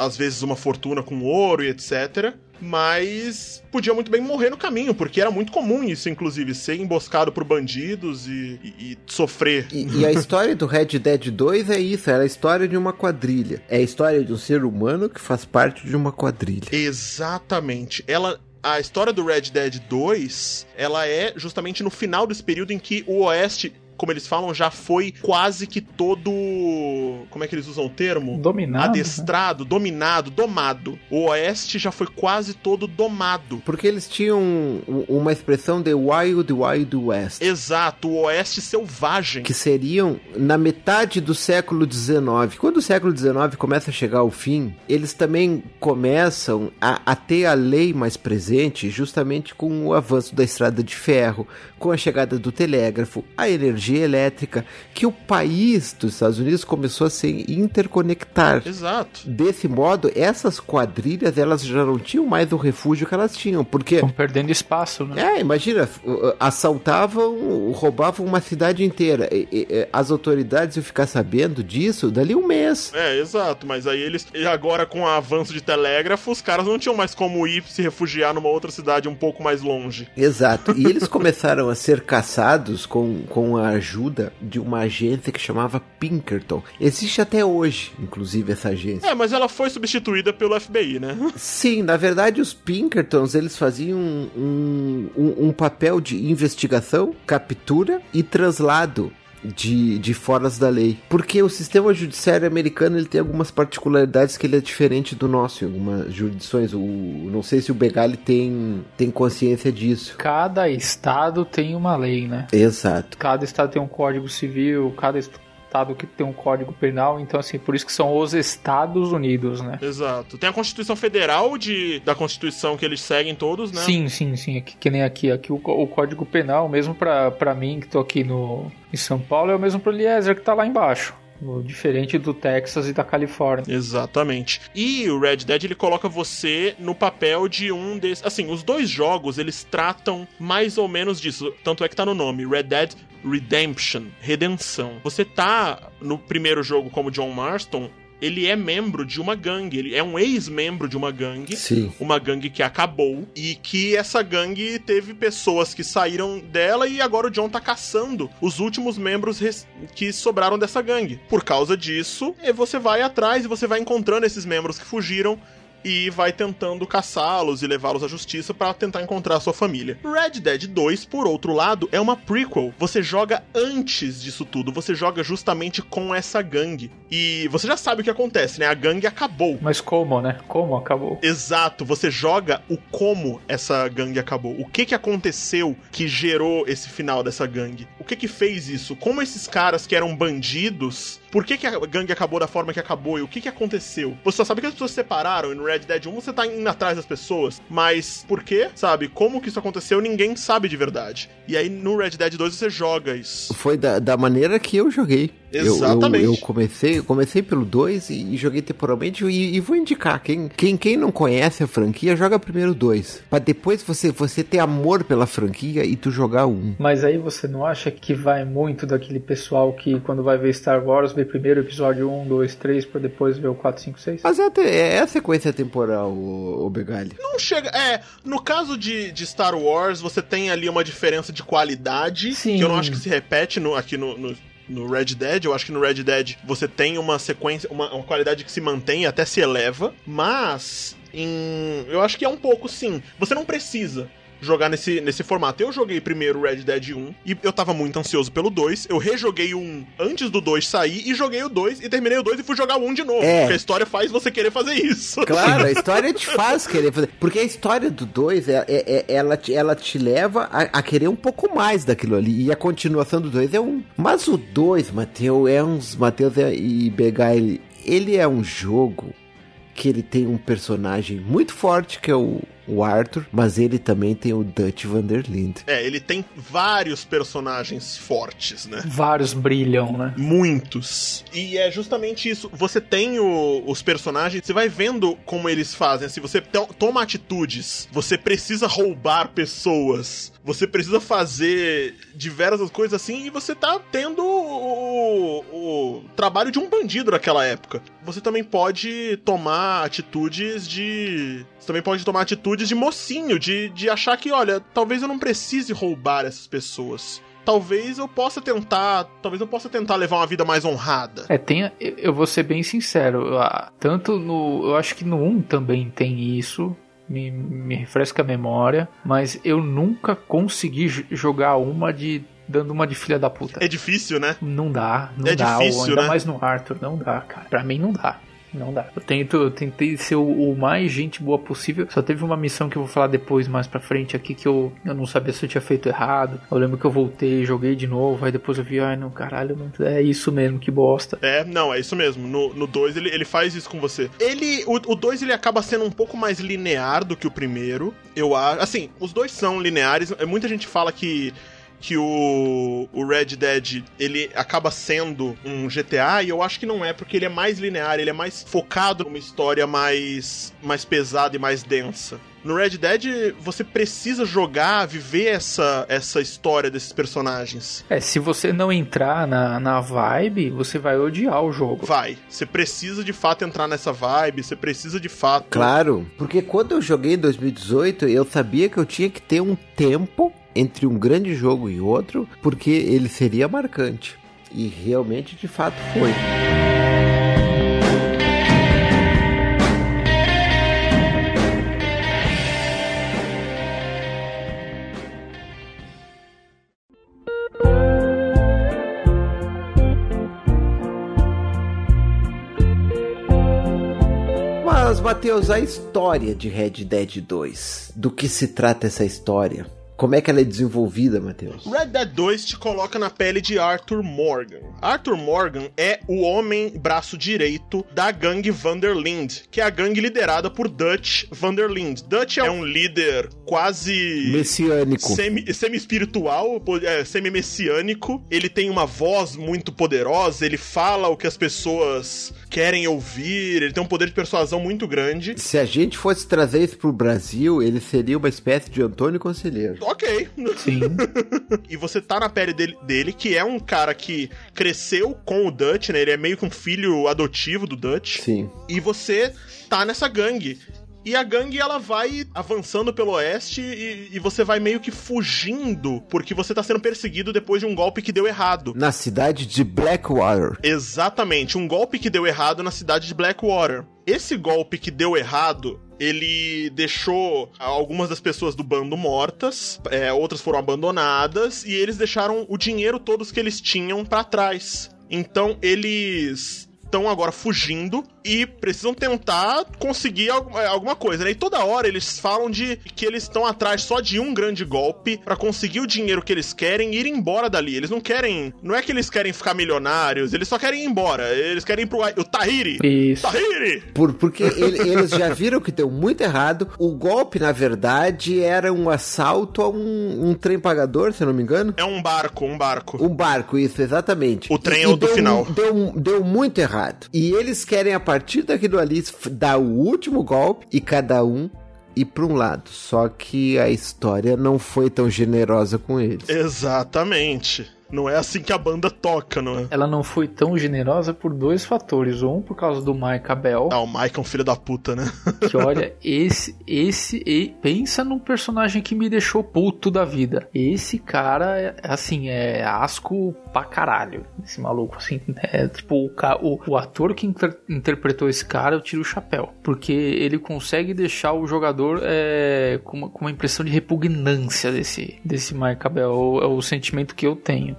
às vezes uma fortuna com ouro e etc mas podia muito bem morrer no caminho, porque era muito comum isso, inclusive, ser emboscado por bandidos e, e, e sofrer. E, e, a história do Red Dead 2 é isso, é a história de uma quadrilha. É a história de um ser humano que faz parte de uma quadrilha. Exatamente. Ela a história do Red Dead 2, ela é justamente no final desse período em que o Oeste como eles falam, já foi quase que todo. Como é que eles usam o termo? Dominado. Adestrado, né? dominado, domado. O Oeste já foi quase todo domado. Porque eles tinham uma expressão de Wild Wild West. Exato, o Oeste selvagem. Que seriam na metade do século XIX. Quando o século XIX começa a chegar ao fim, eles também começam a, a ter a lei mais presente, justamente com o avanço da estrada de ferro, com a chegada do telégrafo, a energia energia elétrica, que o país dos Estados Unidos começou a se interconectar. Exato. Desse modo, essas quadrilhas elas já não tinham mais o refúgio que elas tinham, porque estão perdendo espaço, né? É, imagina, assaltavam, roubavam uma cidade inteira. As autoridades iam ficar sabendo disso dali um mês. É, exato, mas aí eles e agora com o avanço de telégrafo, os caras não tinham mais como ir se refugiar numa outra cidade um pouco mais longe. Exato. E eles começaram a ser caçados com, com a ajuda de uma agência que chamava Pinkerton. Existe até hoje, inclusive, essa agência. É, mas ela foi substituída pelo FBI, né? Sim, na verdade, os Pinkertons eles faziam um, um, um papel de investigação, captura e traslado de, de foras da lei. Porque o sistema judiciário americano ele tem algumas particularidades que ele é diferente do nosso em algumas jurisdições. O, não sei se o Begali tem, tem consciência disso. Cada estado tem uma lei, né? Exato. Cada estado tem um código civil, cada estado que tem um código penal, então assim, por isso que são os Estados Unidos, né? Exato. Tem a Constituição Federal de, da Constituição que eles seguem todos, né? Sim, sim, sim. Aqui, que nem aqui. Aqui o, o Código Penal, mesmo para mim, que tô aqui no, em São Paulo, é o mesmo pro Eliezer que tá lá embaixo. Diferente do Texas e da Califórnia. Exatamente. E o Red Dead ele coloca você no papel de um desses. Assim, os dois jogos eles tratam mais ou menos disso. Tanto é que tá no nome: Red Dead Redemption Redenção. Você tá no primeiro jogo como John Marston ele é membro de uma gangue, ele é um ex-membro de uma gangue, Sim. uma gangue que acabou e que essa gangue teve pessoas que saíram dela e agora o John tá caçando os últimos membros que sobraram dessa gangue. Por causa disso, você vai atrás e você vai encontrando esses membros que fugiram e vai tentando caçá-los e levá-los à justiça para tentar encontrar a sua família. Red Dead 2, por outro lado, é uma prequel. Você joga antes disso tudo, você joga justamente com essa gangue. E você já sabe o que acontece, né? A gangue acabou. Mas como, né? Como acabou? Exato, você joga o como essa gangue acabou. O que que aconteceu que gerou esse final dessa gangue? O que que fez isso? Como esses caras que eram bandidos por que, que a gangue acabou da forma que acabou e o que, que aconteceu. Você só sabe que as pessoas se separaram e no Red Dead 1 você tá indo atrás das pessoas, mas por quê? Sabe? Como que isso aconteceu, ninguém sabe de verdade. E aí no Red Dead 2 você joga isso. Foi da, da maneira que eu joguei. Exatamente. Eu, eu, eu comecei, comecei pelo 2 e, e, joguei temporalmente e, e, vou indicar, quem, quem, quem não conhece a franquia, joga primeiro dois. Pra depois você, você ter amor pela franquia e tu jogar um. Mas aí você não acha que vai muito daquele pessoal que quando vai ver Star Wars, vê primeiro o episódio 1, 2, 3, pra depois ver o 4, 5, 6? Mas é, é, é a sequência temporal, o, o Begali. Não chega. É, no caso de, de Star Wars, você tem ali uma diferença de qualidade Sim. que eu não acho que se repete no, aqui no, no no Red Dead. Eu acho que no Red Dead você tem uma sequência, uma, uma qualidade que se mantém, até se eleva, mas em, eu acho que é um pouco sim. Você não precisa jogar nesse, nesse formato. Eu joguei primeiro Red Dead 1 e eu tava muito ansioso pelo 2. Eu rejoguei o 1 antes do 2 sair e joguei o 2 e terminei o 2 e fui jogar o 1 de novo. É. Porque a história faz você querer fazer isso. Claro, a história te faz querer fazer. Porque a história do 2, é, é- é- ela, te- ela te leva a, a querer um pouco mais daquilo ali. E a continuação do 2 é um. Mas o 2, Matheus, é uns. Matheus e Begaile, ele é um jogo que ele tem um personagem muito forte, que é o, o Arthur, mas ele também tem o Dutch van der Linde. É, ele tem vários personagens fortes, né? Vários brilham, né? Muitos. E é justamente isso. Você tem o- os personagens, você vai vendo como eles fazem. Se você to- toma atitudes, você precisa roubar pessoas, você precisa fazer diversas coisas assim, e você tá tendo o, o trabalho de um bandido naquela época. Você também pode tomar atitudes de. Você também pode tomar atitudes de mocinho, de, de achar que, olha, talvez eu não precise roubar essas pessoas talvez eu possa tentar, talvez eu possa tentar levar uma vida mais honrada. É, tem, eu- eu vou ser bem sincero, ah, tanto no, eu acho que no 1 também tem isso, me, me refresca a memória, mas eu nunca consegui jogar uma de dando uma de filha da puta. É difícil, né? Não dá, não É dá, difícil, ainda né? mais no Arthur, não dá, cara. Pra mim não dá. Não dá. Eu tento, tentei ser o, o mais gente boa possível. Só teve uma missão que eu vou falar depois, mais pra frente aqui, que eu, eu não sabia se eu tinha feito errado. Eu lembro que eu voltei, joguei de novo, aí depois eu vi, ai não, caralho, é isso mesmo, que bosta. É, não, é isso mesmo. No 2 ele, ele faz isso com você. Ele. O 2 ele acaba sendo um pouco mais linear do que o primeiro. Eu acho. Assim, os dois são lineares. Muita gente fala que. Que o, o Red Dead ele acaba sendo um GTA e eu acho que não é, porque ele é mais linear, ele é mais focado numa história mais, mais pesada e mais densa. No Red Dead, você precisa jogar, viver essa, essa história desses personagens. É, se você não entrar na, na vibe, você vai odiar o jogo. Vai. Você precisa de fato entrar nessa vibe, você precisa de fato. Claro, porque quando eu joguei em 2018, eu sabia que eu tinha que ter um tempo entre um grande jogo e outro, porque ele seria marcante. E realmente, de fato, foi. Mas, Matheus, a história de Red Dead 2, do que se trata essa história? Como é que ela é desenvolvida, Matheus? Red Dead 2 te coloca na pele de Arthur Morgan. Arthur Morgan é o homem braço direito da gangue Vanderlind, que é a gangue liderada por Dutch Vanderlind. Dutch é um líder quase Messiânico. semi- semi-espiritual, po- é, semi-messiânico. Ele tem uma voz muito poderosa, ele fala o que as pessoas querem ouvir, ele tem um poder de persuasão muito grande. Se a gente fosse trazer isso pro Brasil, ele seria uma espécie de Antônio Conselheiro. Ok. Sim. e você tá na pele dele, dele, que é um cara que cresceu com o Dutch, né? Ele é meio que um filho adotivo do Dutch. Sim. E você tá nessa gangue. E a gangue ela vai avançando pelo oeste e, e você vai meio que fugindo porque você tá sendo perseguido depois de um golpe que deu errado. Na cidade de Blackwater. Exatamente, um golpe que deu errado na cidade de Blackwater. Esse golpe que deu errado, ele deixou algumas das pessoas do bando mortas, é, outras foram abandonadas e eles deixaram o dinheiro todos que eles tinham pra trás. Então eles estão agora fugindo e precisam tentar conseguir alguma, alguma coisa, né? E toda hora eles falam de que eles estão atrás só de um grande golpe pra conseguir o dinheiro que eles querem e ir embora dali. Eles não querem, não é que eles querem ficar milionários, eles só querem ir embora. Eles querem ir pro o Tahiri. Isso. Tahiri! Por, porque ele- eles já viram que deu muito errado. O golpe, na verdade, era um assalto a um, um trem pagador, se eu não me engano. É um barco, um barco. Um barco, isso, exatamente. O trem E- é o do deu, final. Deu, deu muito errado. E eles querem, a partir daquilo ali, dar o último golpe e cada um ir para um lado. Só que a história não foi tão generosa com eles. Exatamente. Não é assim que a banda toca, não é? Ela não foi tão generosa por dois fatores. Um, por causa do Mike Abel. Ah, o Mike é um filho da puta, né? Que olha, esse, esse, e, pensa num personagem que me deixou puto da vida. Esse cara, é, assim, é asco pra caralho. Esse maluco, assim, é tipo, o, o, o ator que inter, interpretou esse cara, eu tiro o chapéu. Porque ele consegue deixar o jogador é, com, uma, com uma impressão de repugnância desse, desse Mike Abel. É o sentimento que eu tenho.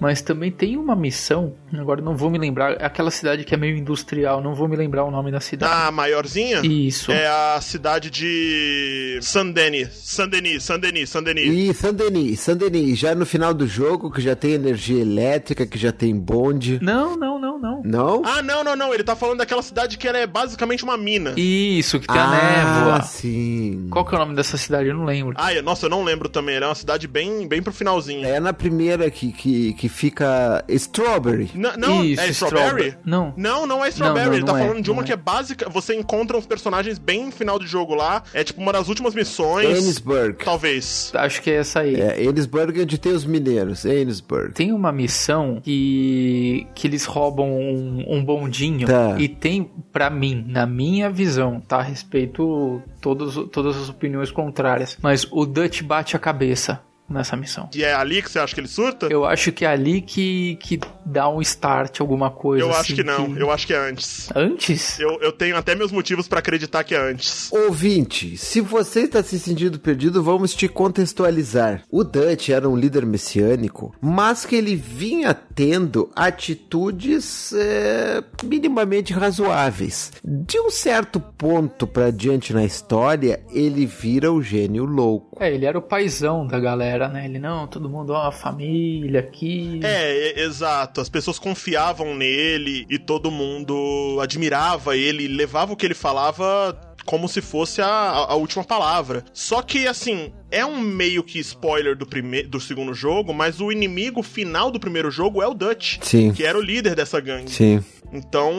Mas também tem uma missão, agora não vou me lembrar, é aquela cidade que é meio industrial, não vou me lembrar o nome da cidade. Ah, maiorzinha? Isso. É a cidade de Saint-Denis, Saint-Denis, Saint-Denis, Saint-Denis. E Saint-Denis, Saint-Denis, já no final do jogo, que já tem energia elétrica, que já tem bonde. Não, não, não, não. Não? Ah, não, não, não, ele tá falando daquela cidade que ela é basicamente uma mina. Isso, que tem ah, a névoa. sim. Qual que é o nome dessa cidade? Eu não lembro. Ah, nossa, eu não lembro também, ela é uma cidade bem, bem pro finalzinho. É na primeira que, que, que fica Strawberry. N não, Isso, é Strawberry? Strawberry. Não. Não, não é Strawberry. Não, não, Ele tá não é, falando de uma não que é. é básica. Você encontra uns personagens bem no final do jogo lá. É tipo uma das últimas missões. Ennisburg. Talvez. Acho que é essa aí. É, Ennisburg é onde tem os mineiros. Ennisburg. Tem uma missão que, que eles roubam um, um bondinho Tá. e tem, pra mim, na minha visão, tá? Respeito todos, todas as opiniões contrárias, mas o Dutch bate a cabeça nessa missão. E é ali que você acha que ele surta? Eu acho que é ali que, que dá um start, alguma coisa Eu assim, acho que não. Eu acho que é antes. Antes? Eu, eu tenho até meus motivos pra acreditar que é antes. Ouvinte, se você está se sentindo perdido, vamos te contextualizar. O Dutch era um líder messiânico, mas que ele vinha tendo atitudes é, minimamente razoáveis. De um certo ponto para diante na história, ele vira o gênio louco. É, ele era o paizão da galera, né? Ele, não, todo mundo, ó, família aqui. É, é, exato. As pessoas confiavam nele e todo mundo admirava ele, levava o que ele falava como se fosse a, a última palavra. Só que, assim, é um meio que spoiler do, prime do segundo jogo, mas o inimigo final do primeiro jogo é o Dutch, Sim, que era o líder dessa gangue. sim. Então,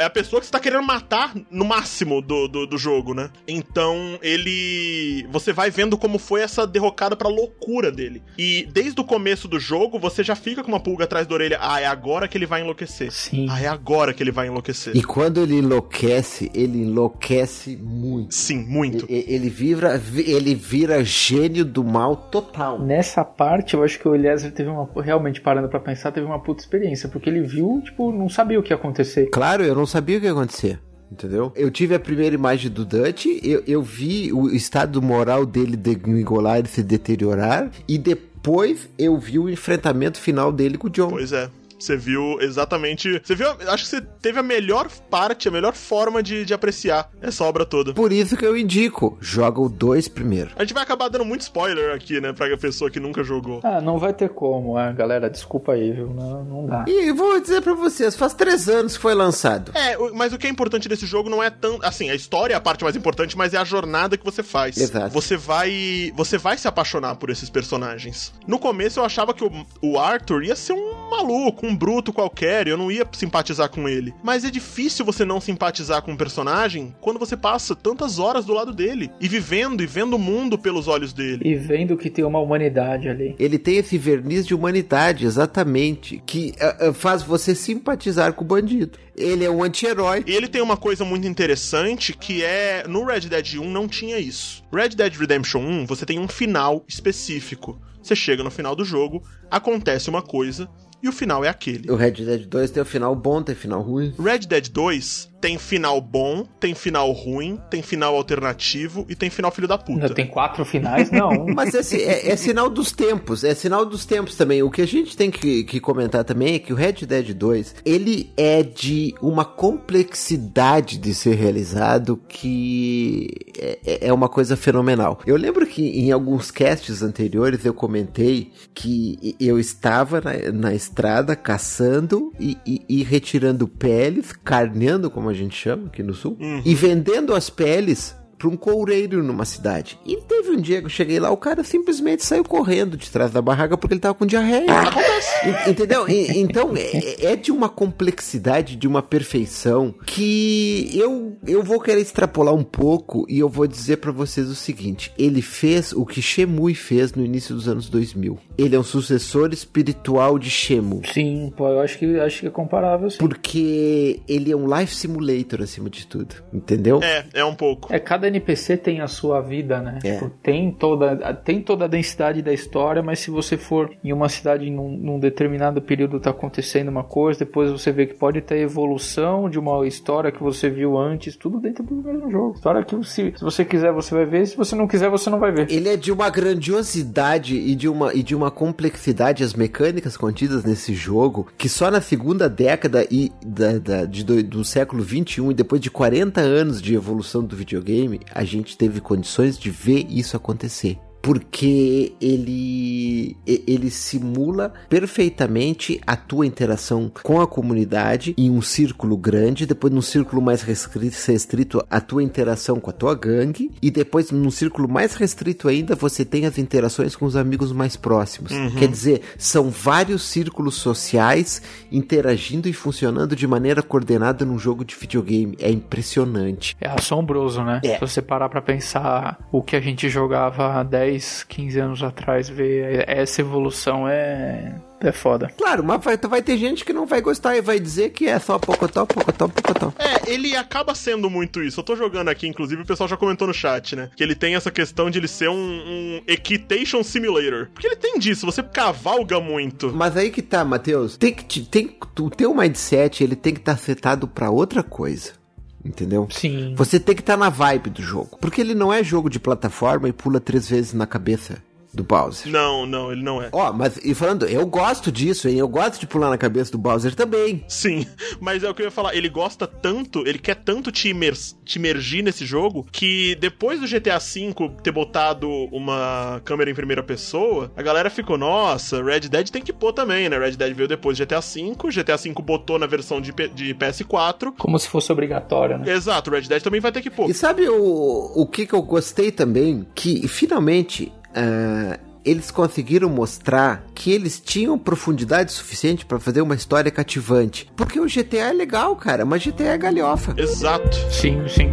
é a pessoa que você tá querendo matar no máximo do, do, do jogo, né? Então, ele. Você vai vendo como foi essa derrocada pra loucura dele. E desde o começo do jogo, você já fica com uma pulga atrás da orelha. Ah, é agora que ele vai enlouquecer. Sim. Ah, é agora que ele vai enlouquecer. E quando ele enlouquece, ele enlouquece muito. Sim, muito. E- Ele vira, ele vira gênio do mal total. Nessa parte, eu acho que o Eliezer teve uma. Realmente, parando pra pensar, teve uma puta experiência. Porque ele viu, tipo, não sabia o que ia acontecer. Claro, eu não sabia o que ia acontecer. Entendeu? Eu tive a primeira imagem do Dutch, eu, eu vi o estado moral dele degringolar e se deteriorar, e depois eu vi o enfrentamento final dele com o John. Pois é. Você viu exatamente. Você viu. Acho que você teve a melhor parte, a melhor forma de, de apreciar essa obra toda. Por isso que eu indico, joga o 2 primeiro. A gente vai acabar dando muito spoiler aqui, né? Pra pessoa que nunca jogou. Ah, não vai ter como, é, galera. Desculpa aí, viu? Não, não dá. E eu vou dizer pra vocês, faz três anos que foi lançado. É, mas o que é importante desse jogo não é tão. Assim, a história é a parte mais importante, mas é a jornada que você faz. Exato. Você vai. Você vai se apaixonar por esses personagens. No começo eu achava que o, o Arthur ia ser um maluco, um bruto qualquer, eu não ia simpatizar com ele. Mas é difícil você não simpatizar com um personagem quando você passa tantas horas do lado dele. E vivendo e vendo o mundo pelos olhos dele. E vendo que tem uma humanidade ali. Ele tem esse verniz de humanidade, exatamente, que ah, ah, faz você simpatizar com o bandido. Ele é um anti-herói. E ele tem uma coisa muito interessante que é. No Red Dead 1 não tinha isso. Red Dead Redemption 1, você tem um final específico. Você chega no final do jogo, acontece uma coisa, e o final é aquele. O Red Dead 2 tem o final bom, tem final ruim. Red Dead 2 tem final bom, tem final ruim, tem final alternativo e tem final filho da puta. Ainda tem quatro finais? Não. Mas esse é, é sinal dos tempos, é sinal dos tempos também. O que a gente tem que, que comentar também é que o Red Dead 2, ele é de uma complexidade de ser realizado que é, é- é uma coisa fenomenal. Eu lembro que em alguns casts anteriores eu comentei que eu estava na, na estrada caçando e, e- e retirando peles, carneando, como a gente chama aqui no sul, e vendendo as peles pra um coureiro numa cidade. E teve um dia que eu cheguei lá, o cara simplesmente saiu correndo de trás da barraca porque ele tava com diarreia. Acontece. Entendeu? E, então, é, é, de uma complexidade, de uma perfeição que eu, eu vou querer extrapolar um pouco e eu vou dizer para vocês o seguinte: ele fez o que Shemui fez no início dos anos 2000. Ele é um sucessor espiritual de Shemu. Sim, pô, eu acho que, acho que é comparável. Sim. Porque ele é um life simulator acima de tudo. Entendeu? É, é um pouco. É, cada NPC tem a sua vida, né? É. Tipo, tem, toda, tem toda a densidade da história, mas se você for em uma cidade num, num determinado período tá acontecendo uma coisa, depois você vê que pode ter evolução de uma história que você viu antes, tudo dentro do mesmo jogo. História que se, se você quiser você vai ver, se você não quiser você não vai ver. Ele é de uma grandiosidade e de uma, e de uma complexidade as mecânicas contidas nesse jogo que só na segunda década e da, da de, do, do século 21 e depois de 40 anos de evolução do videogame a gente teve condições de ver isso acontecer porque ele ele simula perfeitamente a tua interação com a comunidade em um círculo grande, depois num círculo mais restrito a tua interação com a tua gangue e depois num círculo mais restrito ainda você tem as interações com os amigos mais próximos. Uhum. Quer dizer, são vários círculos sociais interagindo e funcionando de maneira coordenada num jogo de videogame. É impressionante. É assombroso, né? É. Se você parar para pensar o que a gente jogava há 10 10, 15 anos atrás, ver essa evolução é. É foda. Claro, mas vai, vai ter gente que não vai gostar e vai dizer que é só pocotó, pocotó, pocotó. É, ele acaba sendo muito isso. Eu tô jogando aqui, inclusive, o pessoal já comentou no chat, né? Que ele tem essa questão de ele ser um, um Equitation Simulator. Porque ele tem disso, você cavalga muito. Mas aí que tá, Matheus. Tem que. Tem, o teu mindset, ele tem que estar tá setado para outra coisa entendeu? Sim. Você tem que estar tá na vibe do jogo. Porque ele não é jogo de plataforma e pula três vezes na cabeça do Bowser. Não, não, ele não é. Ó, oh, mas e falando, eu gosto disso, hein? Eu gosto de pular na cabeça do Bowser também. Sim, mas é o que eu ia falar, ele gosta tanto, ele quer tanto te, imer te imergir nesse jogo, que depois do GTA V ter botado uma câmera em primeira pessoa, a galera ficou, nossa, Red Dead tem que pôr também, né? Red Dead veio depois do GTA V, GTA V botou na versão de, P de PS4. Como se fosse obrigatório, né? Exato, Red Dead também vai ter que pôr. E sabe o, o que, que eu gostei também? Que finalmente uh, eles conseguiram mostrar que eles tinham profundidade suficiente para fazer uma história cativante. Porque o GTA é legal, cara, mas GTA é galhofa. Exato. Sim, sim.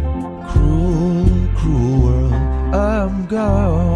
Cruel, cruel, I'm gone.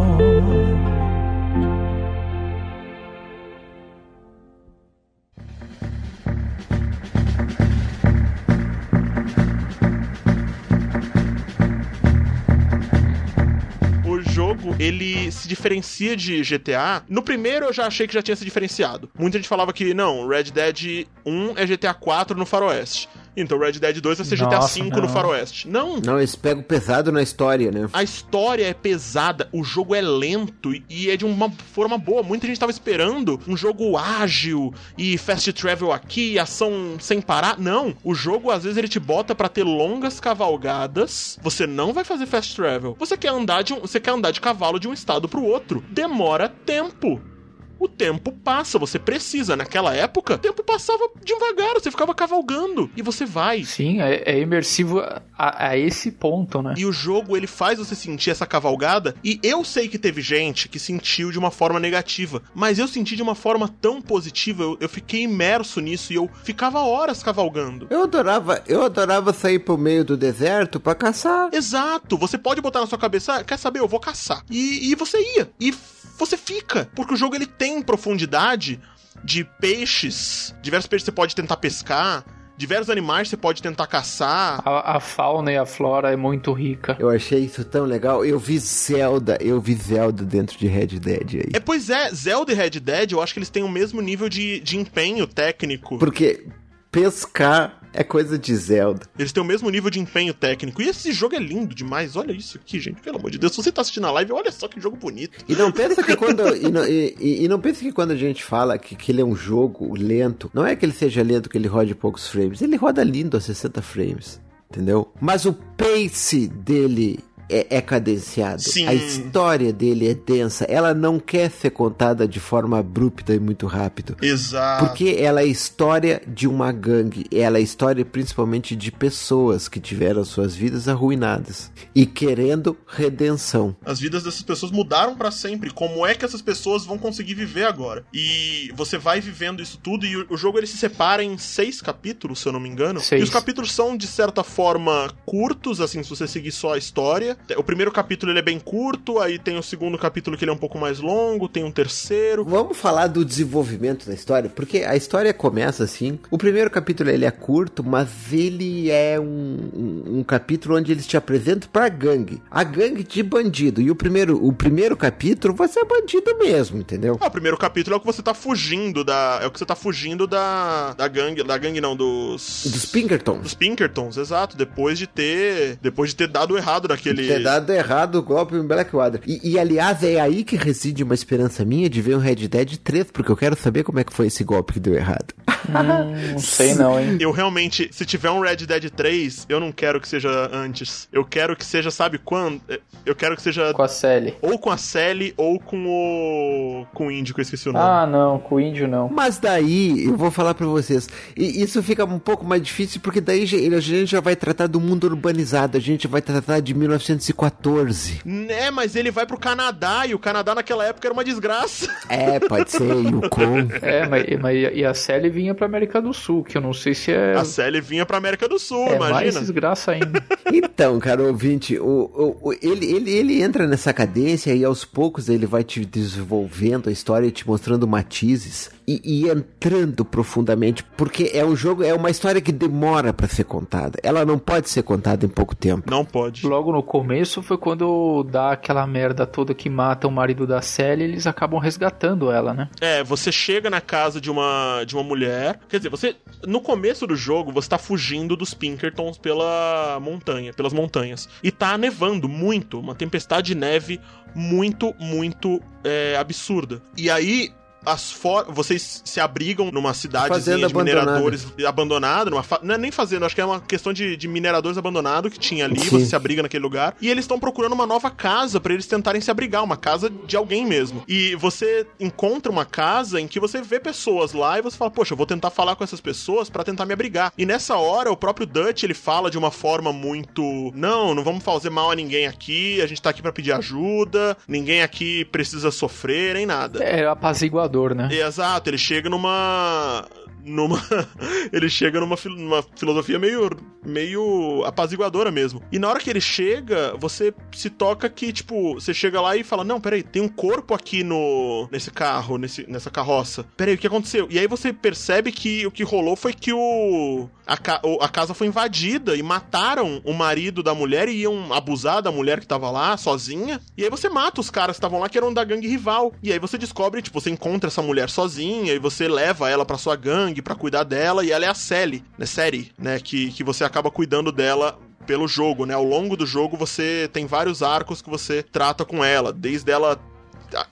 Jogo, ele se diferencia de GTA. No primeiro eu já achei que já tinha se diferenciado. Muita gente falava que não, Red Dead 1 é GTA 4 no Faroeste. Então Red Dead 2 vai ser GTA V no Faroeste. Não. Não, eles pegam pesado na história, né? A história é pesada, o jogo é lento e é de uma forma boa. Muita gente tava esperando um jogo ágil e fast travel aqui, ação sem parar. Não, o jogo às vezes ele te bota para ter longas cavalgadas. Você não vai fazer fast travel. Você quer andar de um, você quer andar de cavalo de um estado pro outro. Demora tempo o tempo passa, você precisa. Naquela época, o tempo passava devagar, você ficava cavalgando e você vai. Sim, é, é imersivo a, a, esse ponto, né? E o jogo ele faz você sentir essa cavalgada. E eu sei que teve gente que sentiu de uma forma negativa, mas eu senti de uma forma tão positiva. Eu, eu fiquei imerso nisso e eu ficava horas cavalgando. Eu adorava, eu adorava sair pro meio do deserto para caçar. Exato, você pode botar na sua cabeça, ah, quer saber, eu vou caçar. E, e você ia. E você fica. Porque o jogo ele tem profundidade de peixes, diversos peixes você pode tentar pescar. Diversos animais você pode tentar caçar. A, a, fauna e a flora é muito rica. Eu achei isso tão legal. Eu vi Zelda, eu vi Zelda dentro de Red Dead aí. É, pois é, Zelda e Red Dead, eu acho que eles têm o mesmo nível de, de empenho técnico. Porque pescar é coisa de Zelda. Eles têm o mesmo nível de empenho técnico. E esse jogo é lindo demais. Olha isso aqui, gente. Pelo amor de Deus. Se você tá assistindo a live, olha só que jogo bonito. E não pensa que quando. e, não, e, e, não pensa que quando a gente fala que, que ele é um jogo lento, não é que ele seja lento que ele rode poucos frames. Ele roda lindo a 60 frames. Entendeu? Mas o pace dele é, é cadenciado. Sim. A história dele é densa. Ela não quer ser contada de forma abrupta e muito rápido. Exato. Porque ela é a história de uma gangue. Ela é a história principalmente de pessoas que tiveram suas vidas arruinadas e querendo redenção. As vidas dessas pessoas mudaram para sempre. Como é que essas pessoas vão conseguir viver agora? E você vai vivendo isso tudo e o jogo ele se separa em seis capítulos, se eu não me engano. Seis. E os capítulos são de certa forma curtos, assim, se você seguir só a história. O primeiro capítulo ele é bem curto, aí tem o segundo capítulo que ele é um pouco mais longo, tem um terceiro. Vamos falar do desenvolvimento da história, porque a história começa assim. O primeiro capítulo ele é curto, mas ele é um, um, um capítulo onde eles te apresentam pra gangue. A gangue de bandido. E o primeiro, o primeiro capítulo você é bandido mesmo, entendeu? Ah, o primeiro capítulo é o que você tá fugindo da. É o que você tá fugindo da. Da gangue. Da gangue não, dos. Dos Pinkertons. Dos Pinkertons, exato. Depois de ter. Depois de ter dado errado naquele. Ter dado errado o golpe em Blackwater. E, e, aliás, é aí que reside uma esperança minha de ver um Red Dead 3, porque eu quero saber como é que foi esse golpe que deu errado. Hum, não sei não, hein? Eu realmente, se tiver um Red Dead 3, eu não quero que seja antes. Eu quero que seja, sabe quando? Eu quero que seja. Com a Sally. Ou com a Sally, ou com o. Com o índio, que eu esqueci o nome. Ah, não, com o índio não. Mas daí, eu vou falar pra vocês, e isso fica um pouco mais difícil, porque daí a gente já vai tratar do mundo urbanizado, a gente vai tratar de 1914. Né, mas ele vai pro Canadá, e o Canadá naquela época era uma desgraça. É, pode ser, Yukon. É, mas, mas e a Sally vinha pra América do Sul, que eu não sei se é. A Sally vinha pra América do Sul, é imagina. mais desgraça ainda. Então, cara, ouvinte, o, o, o, ele, ele, ele entra nessa cadência e aos poucos ele vai te desenvolvendo a história e te mostrando matizes e, e, entrando profundamente, porque é um jogo, é uma história que demora para ser contada. Ela não pode ser contada em pouco tempo. Não pode. Logo no começo foi quando dá aquela merda toda que mata o marido da Sally, eles acabam resgatando ela, né? É, você chega na casa de uma de uma mulher, quer dizer, você no começo do jogo você tá fugindo dos Pinkertons pela montanha, pelas montanhas. E tá nevando muito, uma tempestade de neve muito, muito é, absurda. E aí as for... vocês se abrigam numa cidade de mineradores abandonada, numa fa... não é nem fazenda, acho que é uma questão de, de mineradores abandonados que tinha ali, Sim. você se abriga naquele lugar, e eles estão procurando uma nova casa para eles tentarem se abrigar, uma casa de alguém mesmo. E você encontra uma casa em que você vê pessoas lá e você fala, poxa, eu vou tentar falar com essas pessoas para tentar me abrigar. E nessa hora, o próprio Dutch, ele fala de uma forma muito, não, não vamos fazer mal a ninguém aqui, a gente tá aqui para pedir ajuda, ninguém aqui precisa sofrer, nem nada. É apaziguador né? Exato, ele chega numa numa ele chega numa, numa filosofia meio meio apaziguadora mesmo. E na hora que ele chega, você se toca que tipo, você chega lá e fala: "Não, peraí, tem um corpo aqui no nesse carro, nesse nessa carroça. Peraí, o que aconteceu?" E aí você percebe que o que rolou foi que o a, a casa foi invadida e mataram o marido da mulher e iam abusar da mulher que tava lá sozinha. E aí você mata os caras que estavam lá que eram da gangue rival. E aí você descobre, tipo, você encontra essa mulher sozinha e você leva ela para sua gangue para cuidar dela e ela é a Sally, né, série, né, que, que você acaba cuidando dela pelo jogo, né? Ao longo do jogo você tem vários arcos que você trata com ela, desde ela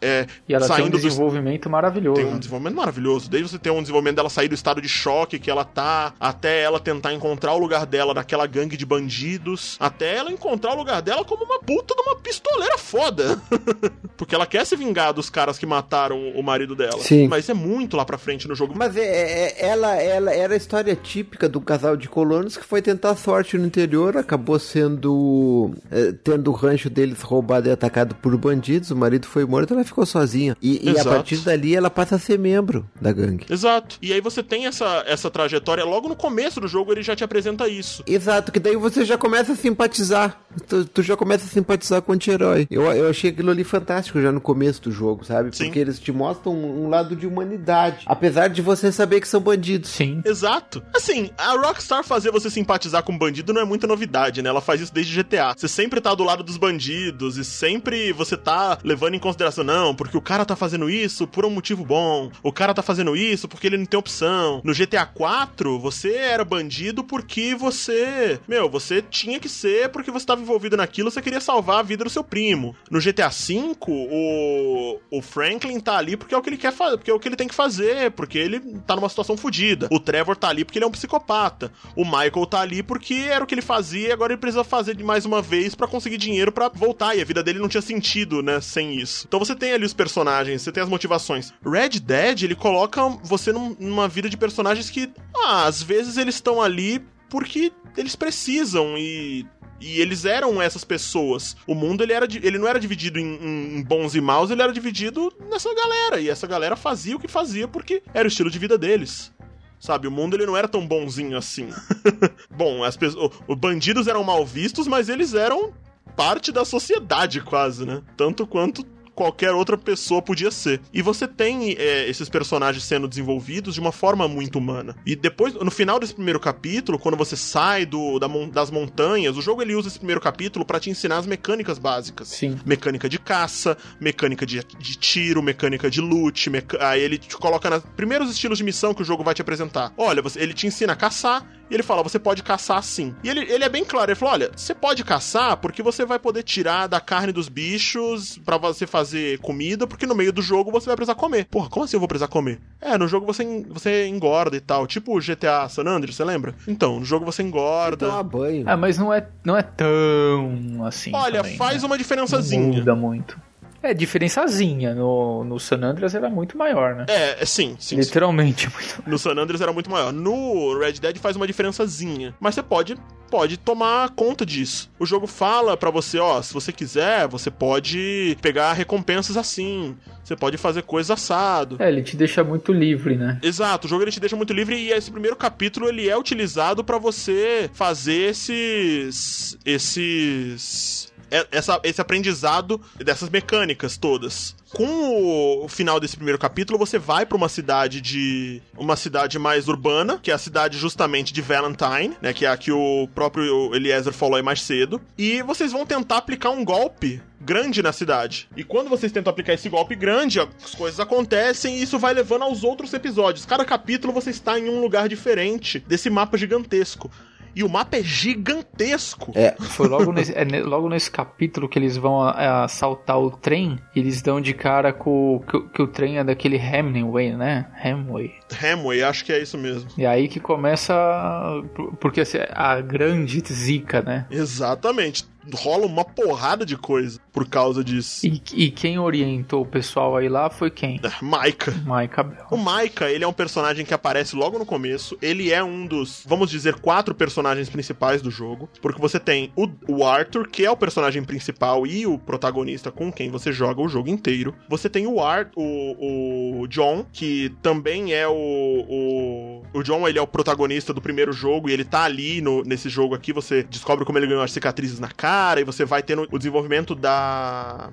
é, e ela tem um desenvolvimento do... maravilhoso. Tem um desenvolvimento maravilhoso. Desde você ter um desenvolvimento dela sair do estado de choque que ela tá, até ela tentar encontrar o lugar dela naquela gangue de bandidos, até ela encontrar o lugar dela como uma puta de uma pistoleira foda. Porque ela quer se vingar dos caras que mataram o marido dela. Sim. Mas é muito lá pra frente no jogo. Mas é, é, ela, ela era a história típica do casal de colonos que foi tentar sorte no interior, acabou sendo. É, tendo o rancho deles roubado e atacado por bandidos, o marido foi morto ela ficou sozinha. E, e, a partir dali ela passa a ser membro da gangue. Exato. E aí você tem essa, essa trajetória, logo no começo do jogo ele já te apresenta isso. Exato, que daí você já começa a simpatizar. Tu, tu já começa a simpatizar com o anti-herói. Eu, eu achei aquilo ali fantástico já no começo do jogo, sabe? Sim. Porque eles te mostram um, um lado de humanidade. Apesar de você saber que são bandidos. Sim. Exato. Assim, a Rockstar fazer você simpatizar com bandido não é muita novidade, né? Ela faz isso desde GTA. Você sempre tá do lado dos bandidos e sempre você tá levando em consideração, não, porque o cara tá fazendo isso por um motivo bom. O cara tá fazendo isso porque ele não tem opção. No GTA 4, você era bandido porque você, meu, você tinha que ser porque você tava estava envolvido naquilo, você queria salvar a vida do seu primo. No GTA V, o, o Franklin tá ali porque é o que ele quer fazer, porque é o que ele tem que fazer, porque ele tá numa situação fodida. O Trevor tá ali porque ele é um psicopata. O Michael tá ali porque era o que ele fazia e agora ele precisa fazer de mais uma vez para conseguir dinheiro para voltar. E a vida dele não tinha sentido, né, sem isso. Então você tem ali os personagens, você tem as motivações. Red Dead, ele coloca você numa vida de personagens que, ah, às vezes eles estão ali porque eles precisam e e eles eram essas pessoas. O mundo ele, era, ele não era dividido em, em, bons e maus, ele era dividido nessa galera. E essa galera fazia o que fazia porque era o estilo de vida deles. Sabe, o mundo ele não era tão bonzinho assim. Bom, as pessoas, os bandidos eram mal vistos, mas eles eram parte da sociedade quase, né? Tanto quanto qualquer outra pessoa podia ser. E você tem é, esses personagens sendo desenvolvidos de uma forma muito humana. E depois, no final desse primeiro capítulo, quando você sai do, da, das montanhas, o jogo ele usa esse primeiro capítulo para te ensinar as mecânicas básicas. Sim. Mecânica de caça, mecânica de, de tiro, mecânica de loot. Meca... Aí ele te coloca nos primeiros estilos de missão que o jogo vai te apresentar. Olha, você, ele te ensina a caçar, e ele fala: você pode caçar assim. E ele, ele é bem claro, ele falou: olha, você pode caçar porque você vai poder tirar da carne dos bichos para você fazer comida, porque no meio do jogo você vai precisar comer. Porra, como assim eu vou precisar comer? É, no jogo você, você engorda e tal. Tipo o GTA San Andreas, você lembra? Então, no jogo você engorda. Toma banho. Ah, mas não é, não é tão assim. Olha, também, faz né? uma diferençazinha. Não muda muito. É, diferençazinha. No, no San Andreas era muito maior, né? É, sim, sim. Literalmente sim. muito No San Andreas era muito maior. No Red Dead faz uma diferençazinha. Mas você pode pode tomar conta disso. O jogo fala para você, ó, se você quiser, você pode pegar recompensas assim. Você pode fazer coisa assado. É, ele te deixa muito livre, né? Exato, o jogo ele te deixa muito livre e esse primeiro capítulo ele é utilizado para você fazer esses esses é, essa, esse aprendizado dessas mecânicas todas. Com o final desse primeiro capítulo, você vai para uma cidade de. uma cidade mais urbana, que é a cidade justamente de Valentine, né? Que é a que o próprio Eliezer falou aí mais cedo. E vocês vão tentar aplicar um golpe grande na cidade. E quando vocês tentam aplicar esse golpe grande, as coisas acontecem e isso vai levando aos outros episódios. Cada capítulo você está em um lugar diferente desse mapa gigantesco. E o mapa é gigantesco. É. Foi logo nesse, é, logo nesse capítulo que eles vão é, assaltar o trem. Eles dão de cara com que, que o trem é daquele Hemingway, né? Hemway. Hemway, acho que é isso mesmo. E aí que começa. Porque assim, a grande zica, né? Exatamente rola uma porrada de coisa por causa disso. E, e quem orientou o pessoal aí lá foi quem? É, Maika. Maika Bell. O Maika, ele é um personagem que aparece logo no começo. Ele é um dos, vamos dizer, quatro personagens principais do jogo. Porque você tem o, o Arthur, que é o personagem principal e o protagonista com quem você joga o jogo inteiro. Você tem o Art, o, o John, que também é o, o. O John, ele é o protagonista do primeiro jogo e ele tá ali no, nesse jogo aqui. Você descobre como ele ganhou as cicatrizes na cara e você vai tendo o desenvolvimento da,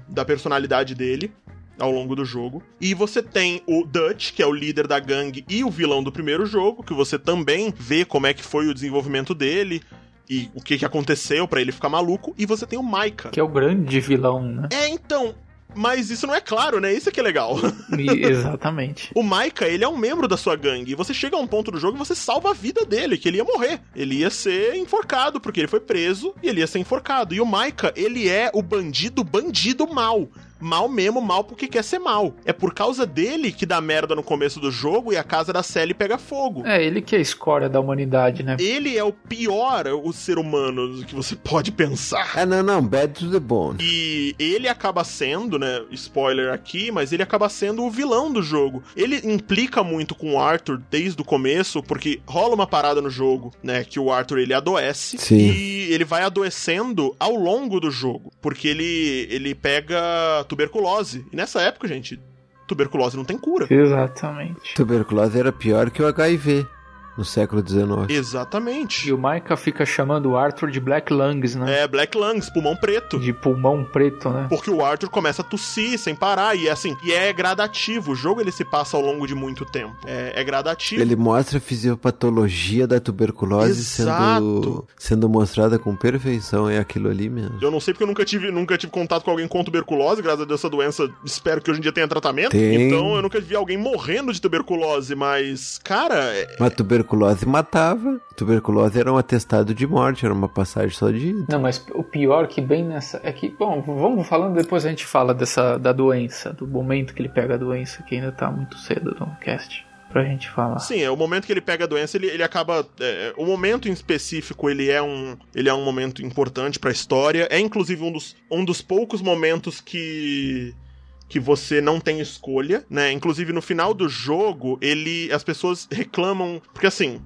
da personalidade dele ao longo do jogo. E você tem o Dutch, que é o líder da gangue e o vilão do primeiro jogo, que você também vê como é que foi o desenvolvimento dele e o que, que aconteceu para ele ficar maluco. E você tem o Micah. Que é o grande vilão, né? É, então, mas isso não é claro, né? Isso é que é legal. Exatamente. o Maika, ele é um membro da sua gangue. E você chega a um ponto do jogo e você salva a vida dele, que ele ia morrer. Ele ia ser enforcado, porque ele foi preso e ele ia ser enforcado. E o Maika, ele é o bandido, bandido mal mal mesmo, mal porque quer ser mal. É por causa dele que dá merda no começo do jogo e a casa da Sally pega fogo. É, ele que é a escória da humanidade, né? Ele é o pior o ser humano que você pode pensar. Ah, não, não, bad to the bone. E ele acaba sendo, né, spoiler aqui, mas ele acaba sendo o vilão do jogo. Ele implica muito com o Arthur desde o começo, porque rola uma parada no jogo, né, que o Arthur ele adoece Sim. e ele vai adoecendo ao longo do jogo, porque ele ele pega tuberculose. E nessa época, gente, tuberculose não tem cura. Exatamente. Tuberculose era pior que o HIV no século XIX. Exatamente. E o Micah fica chamando o Arthur de Black Lungs, né? É, Black Lungs, pulmão preto. De pulmão preto, né? Porque o Arthur começa a tossir sem parar. E é assim, e é gradativo. O jogo ele se passa ao longo de muito tempo. É, é gradativo. Ele mostra a fisiopatologia da tuberculose sendo, sendo mostrada com perfeição. É aquilo ali mesmo. Eu não sei porque eu nunca tive, nunca tive contato com alguém com tuberculose. Graças a Deus, essa doença, espero que hoje em dia tenha tratamento. Tem. Então eu nunca vi alguém morrendo de tuberculose. Mas, cara. É... Mas tuberculose tuberculose matava, tuberculose era um atestado de morte, era uma passagem só de ida. Não, mas o pior que bem nessa é que, bom, vamos falando depois a gente fala dessa da doença, do momento que ele pega a doença, que ainda tá muito cedo no cast pra gente falar. Sim, é o momento que ele pega a doença, ele, ele acaba. É, o momento em específico, ele é um, ele é um momento importante pra história. É inclusive um dos, um dos poucos momentos que que você não tem escolha, né? Inclusive no final do jogo, ele as pessoas reclamam, porque assim,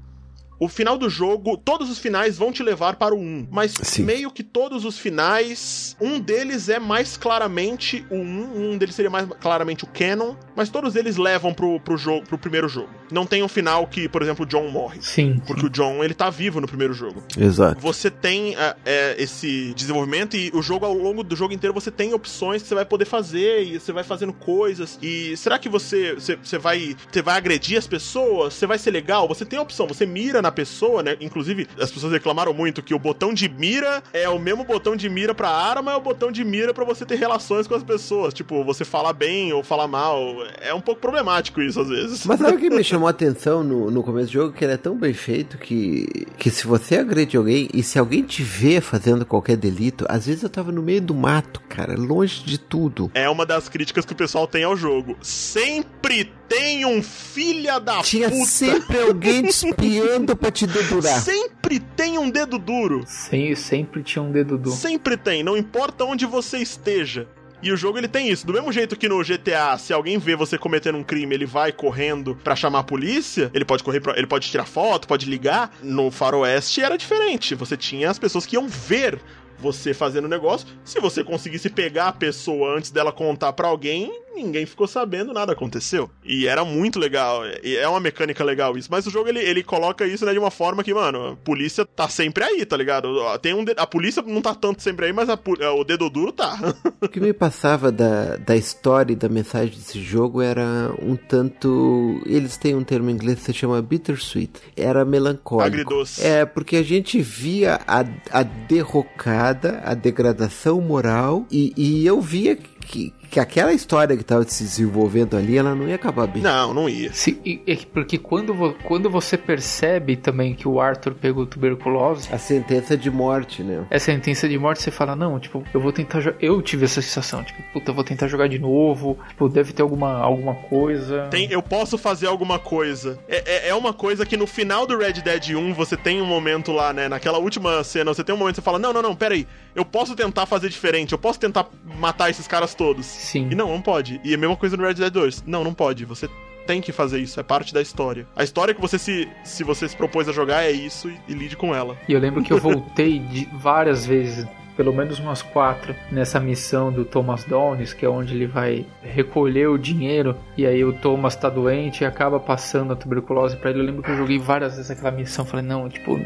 o final do jogo, todos os finais vão te levar para o 1. Mas Sim. meio que todos os finais, um deles é mais claramente o 1, um deles seria mais claramente o canon, mas todos eles levam pro, pro jogo, pro primeiro jogo. Não tem um final que, por exemplo, o John morre. Sim. Porque o John, ele tá vivo no primeiro jogo. Exato. Você tem é, é, esse desenvolvimento e o jogo, ao longo do jogo inteiro, você tem opções que você vai poder fazer e você vai fazendo coisas. E será que você, você, você vai, você vai agredir as pessoas? Você vai ser legal? Você tem a opção, você mira na pessoa, né? Inclusive, as pessoas reclamaram muito que o botão de mira é o mesmo botão de mira pra arma, é o botão de mira pra você ter relações com as pessoas. Tipo, você falar bem ou falar mal. É um pouco problemático isso, às vezes. Mas sabe o que me chamou a atenção no, no começo do jogo? Que ele é tão bem feito que, que se você agrede alguém e se alguém te vê fazendo qualquer delito, às vezes eu tava no meio do mato, cara, longe de tudo. É uma das críticas que o pessoal tem ao jogo. Sempre tem um filha da Tinha puta. sempre alguém te espiando pra te dedurar. Sempre tem um dedo duro. Sem, sempre tinha um dedo duro. Sempre tem, não importa onde você esteja. E o jogo ele tem isso. Do mesmo jeito que no GTA, se alguém vê você cometendo um crime, ele vai correndo pra chamar a polícia, ele pode correr, pra, ele pode tirar foto, pode ligar. No Faroeste era diferente. Você tinha as pessoas que iam ver você fazendo o negócio. Se você conseguisse pegar a pessoa antes dela contar pra alguém, ninguém ficou sabendo, nada aconteceu. E era muito legal. E é uma mecânica legal isso. Mas o jogo ele, ele coloca isso né, de uma forma que, mano, a polícia tá sempre aí, tá ligado? Tem um de- A polícia não tá tanto sempre aí, mas a o dedo duro tá. O que me passava da, da história e da mensagem desse jogo era um tanto. Eles têm um termo em inglês que se chama bittersweet. Era melancólico. Agridoce. É, porque a gente via a, a derrocada, a degradação moral, e, e eu via que, que aquela história que tava se desenvolvendo ali, ela não ia acabar bem. Não, não ia. Se- e- e- porque quando, vo- quando você percebe também que o Arthur pegou tuberculose, A sentença de morte, né? é sentença de morte, você fala, não, tipo, eu vou tentar Eu tive essa sensação, tipo, puta, eu vou tentar jogar de novo, tipo, deve ter alguma, alguma coisa. Tem, eu posso fazer alguma coisa. É, é, é uma coisa que no final do Red Dead 1 você tem um momento lá, né? Naquela última cena, você tem um momento que você fala: Não, não, não, peraí. Eu posso tentar fazer diferente. Eu posso tentar matar esses caras todos. Sim. E não, não pode. E a mesma coisa no Red Dead 2. Não, não pode. Você tem que fazer isso. É parte da história. A história que você se, se você se propôs a jogar é isso e, e lide com ela. E eu lembro que eu voltei de várias vezes, pelo menos umas quatro, nessa missão do Thomas Downes, que é onde ele vai recolher o dinheiro e aí o Thomas tá doente e acaba passando a tuberculose pra ele. Eu lembro que eu joguei várias vezes aquela missão, falei, não, tipo,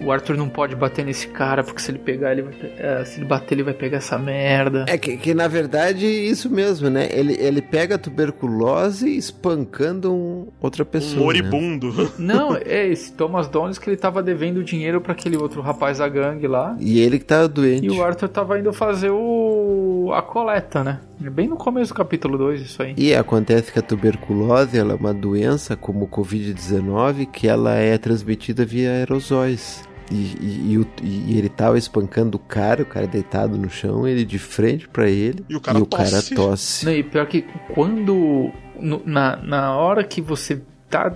o Arthur não pode bater nesse cara, porque se ele pegar, ele vai, é, se ele bater, ele vai pegar essa merda. É que, que, na verdade isso mesmo, né? Ele, ele pega a tuberculose espancando um- outra pessoa. Um né? moribundo. Não, é esse Thomas Downes que ele tava devendo dinheiro pra aquele outro rapaz da gangue lá. E ele que tava doente. E o Arthur tava indo fazer o a coleta, né? Bem no começo do capítulo 2 isso aí. E acontece que a tuberculose ela é uma doença como o Covid-19 que ela é transmitida via aerosóis. E, e- e o- e ele tava espancando o cara, o cara deitado no chão, ele de frente pra ele E o cara cara tosse. tosse. Não, e pior que quando. no- na, na hora que você tá.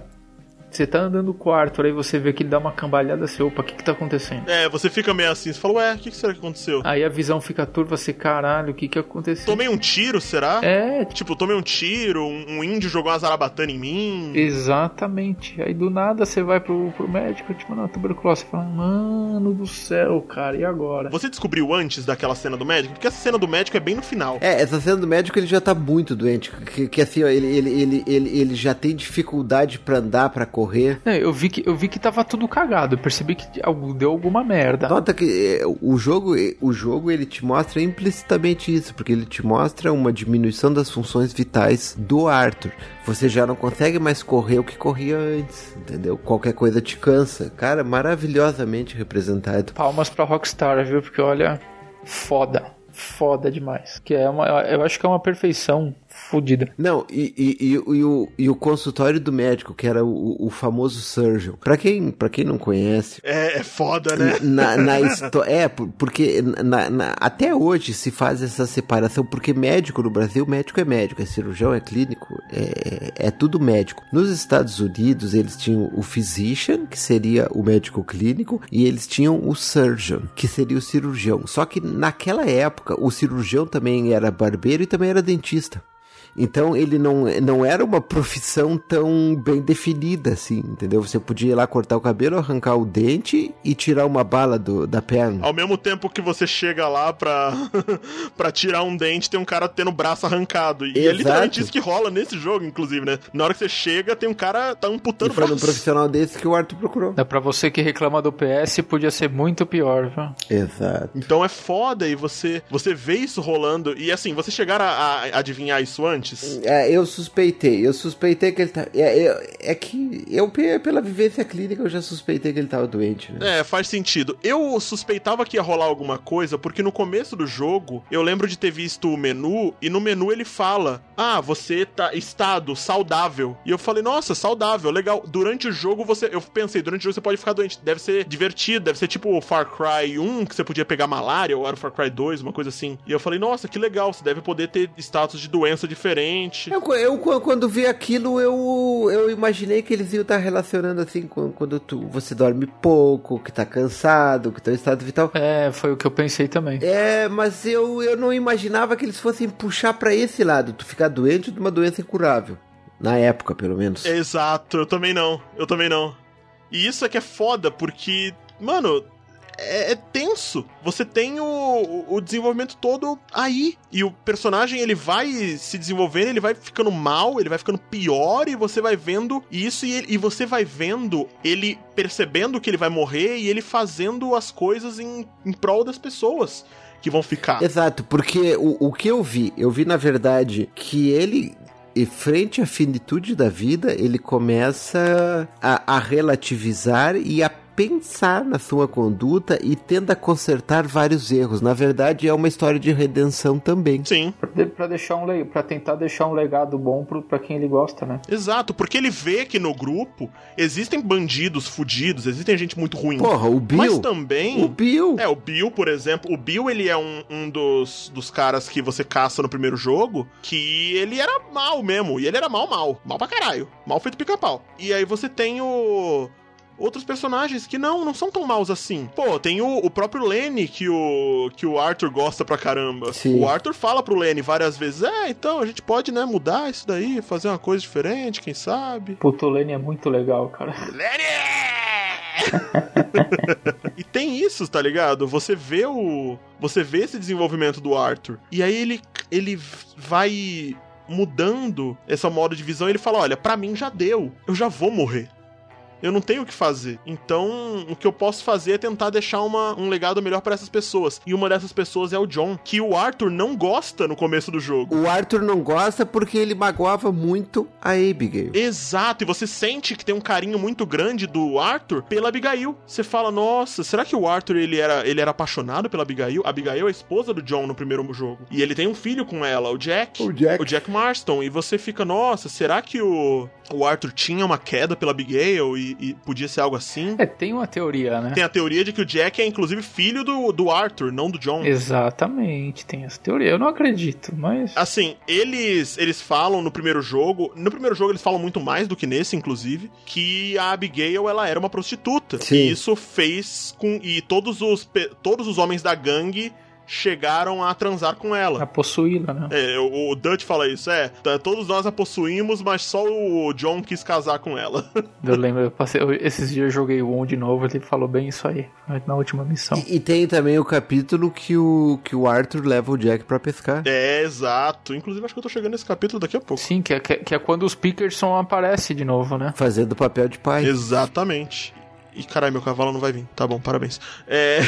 Você tá andando com o Arthur, aí você vê que ele dá uma cambalhada, você, opa, o que que tá acontecendo? É, você fica meio assim. Você fala: Ué, o que, que será que aconteceu? Aí a visão fica turva, você, caralho, o que que aconteceu? Tomei um tiro, será? É, Tipo, tomei um tiro, um, um índio jogou uma zarabatana em mim. exatamente. Aí do nada você vai pro, pro médico, tipo, não, tuberculose. Você fala, mano do céu, cara, e agora? Você descobriu antes daquela cena do médico? Porque essa cena do médico é bem no final. É, essa cena do médico ele já tá muito doente. Que, que assim, ó, ele, ele, ele, ele, ele já tem dificuldade pra andar, pra correr. Não, eu vi que eu vi que tava tudo cagado. Eu percebi que deu alguma merda. Nota que é, o jogo, o jogo ele te mostra implicitamente isso, porque ele te mostra uma diminuição das funções vitais do Arthur. Você já não consegue mais correr o que corria antes, entendeu? Qualquer coisa te cansa. Cara, maravilhosamente representado. Palmas pra Rockstar, viu? Porque olha, foda. Foda demais. Que é uma, eu acho que é uma perfeição fodida. Não, e, e, e, e o, e o consultório do médico, que era o, o famoso surgeon. Pra quem, pra quem não conhece. É, é foda, né? Na, na é, porque na, na, até hoje se faz essa separação, porque médico no Brasil, médico é médico, é cirurgião, é clínico, é, é tudo médico. Nos Estados Unidos, eles tinham o physician, que seria o médico clínico, e eles tinham o surgeon, que seria o cirurgião. Só que naquela época, o cirurgião também era barbeiro e também era dentista. Então ele não, não era uma profissão tão bem definida assim, entendeu? Você podia ir lá cortar o cabelo, arrancar o dente e tirar uma bala do, da perna. Ao mesmo tempo que você chega lá pra, pra tirar um dente, tem um cara tendo o braço arrancado. E é Exato. é literalmente isso que rola nesse jogo, inclusive, né? Na hora que você chega, tem um cara tá amputando o braço. um profissional desse que o Arthur procurou. É pra você que reclama do PS, podia ser muito pior, viu? Exato. Então é foda e você, você vê isso rolando. E assim, você chegar a, a adivinhar isso antes antes. É, eu suspeitei. Eu suspeitei que ele tá. É, é, é, que eu, pela vivência clínica, eu já suspeitei que ele tava doente, né? É, faz sentido. Eu suspeitava que ia rolar alguma coisa, porque no começo do jogo, eu lembro de ter visto o menu, e no menu ele fala: Ah, você tá estado saudável. E eu falei, nossa, saudável, legal. Durante o jogo você. Eu pensei, durante o jogo você pode ficar doente. Deve ser divertido, deve ser tipo o Far Cry 1, que você podia pegar malária, ou era o Far Cry 2, uma coisa assim. E eu falei, nossa, que legal, você deve poder ter status de doença diferente diferente. Eu, eu, quando vi aquilo, eu, eu imaginei que eles iam estar relacionando assim quando tu, você dorme pouco, que tá cansado, que tá em estado vital. É, foi o que eu pensei também. É, mas eu, eu não imaginava que eles fossem puxar para esse lado, tu ficar doente de uma doença incurável. Na época, pelo menos. Exato, eu também não. Eu também não. E isso é que é foda, porque, mano, é, é, tenso. Você tem o, o desenvolvimento todo aí. E o personagem, ele vai se desenvolvendo, ele vai ficando mal, ele vai ficando pior, e você vai vendo isso, e, ele, e você vai vendo ele percebendo que ele vai morrer e ele fazendo as coisas em, em prol das pessoas que vão ficar. Exato, porque o, o que eu vi, eu vi na verdade que ele e frente à finitude da vida, ele começa a, a relativizar e a pensar na sua conduta e tenta consertar vários erros. Na verdade, é uma história de redenção também. Sim. Para deixar um para tentar deixar um legado bom para quem ele gosta, né? Exato, porque ele vê que no grupo existem bandidos fudidos, existem gente muito ruim. Porra, o Bill. Mas também. O Bill. É, o Bill, por exemplo. O Bill, ele é um, um dos, dos caras que você caça no primeiro jogo, que ele era mal mesmo. E ele era mal, mal. Mal pra caralho. Mal feito pica-pau. E aí você tem o outros personagens que não, não são tão maus assim. Pô, tem o, o próprio Lenny que o, que o Arthur gosta pra caramba. Sim. O Arthur fala pro Lenny várias vezes: É, então a gente pode, né, mudar isso daí, fazer uma coisa diferente, quem sabe. Puto, o Lenny é muito legal, cara. Lenny! e tem isso, tá ligado? Você vê o. Você vê esse desenvolvimento do Arthur. E aí ele, ele vai mudando essa modo de visão. E ele fala: Olha, para mim já deu. Eu já vou morrer eu não tenho o que fazer. Então, o que eu posso fazer é tentar deixar uma, um legado melhor para essas pessoas. E uma dessas pessoas é o John, que o Arthur não gosta no começo do jogo. O Arthur não gosta porque ele magoava muito a Abigail. Exato, e você sente que tem um carinho muito grande do Arthur pela Abigail. Você fala, nossa, será que o Arthur ele era, ele era apaixonado pela Abigail? A Abigail é a esposa do John no primeiro jogo. E ele tem um filho com ela, o Jack. O Jack. O Jack Marston. E você fica, nossa, será que o, o Arthur tinha uma queda pela Abigail e e, podia ser algo assim. É, tem uma teoria, né? Tem a teoria de que o Jack é inclusive filho do, do Arthur, não do John. Exatamente, tem essa teoria. Eu não acredito, mas. Assim, eles eles falam no primeiro jogo. No primeiro jogo eles falam muito mais do que nesse, inclusive, que a Abigail ela era uma prostituta. Sim. E isso fez com. E todos os, todos os homens da gangue chegaram a transar com ela. A possuí-la, né? É, o, o Dutch fala isso, é. Todos nós a possuímos, mas só o John quis casar com ela. Eu lembro, eu passei, eu, esses dias eu joguei o 1 de novo, ele falou bem isso aí, na última missão. E, e, tem também o capítulo que o, que o Arthur leva o Jack pra pescar. É, exato. Inclusive, acho que eu tô chegando nesse capítulo daqui a pouco. Sim, que é, que é quando os Pickerson aparecem de novo, né? Fazendo o papel de pai. Exatamente. E caralho, meu cavalo não vai vir. Tá bom, parabéns. É...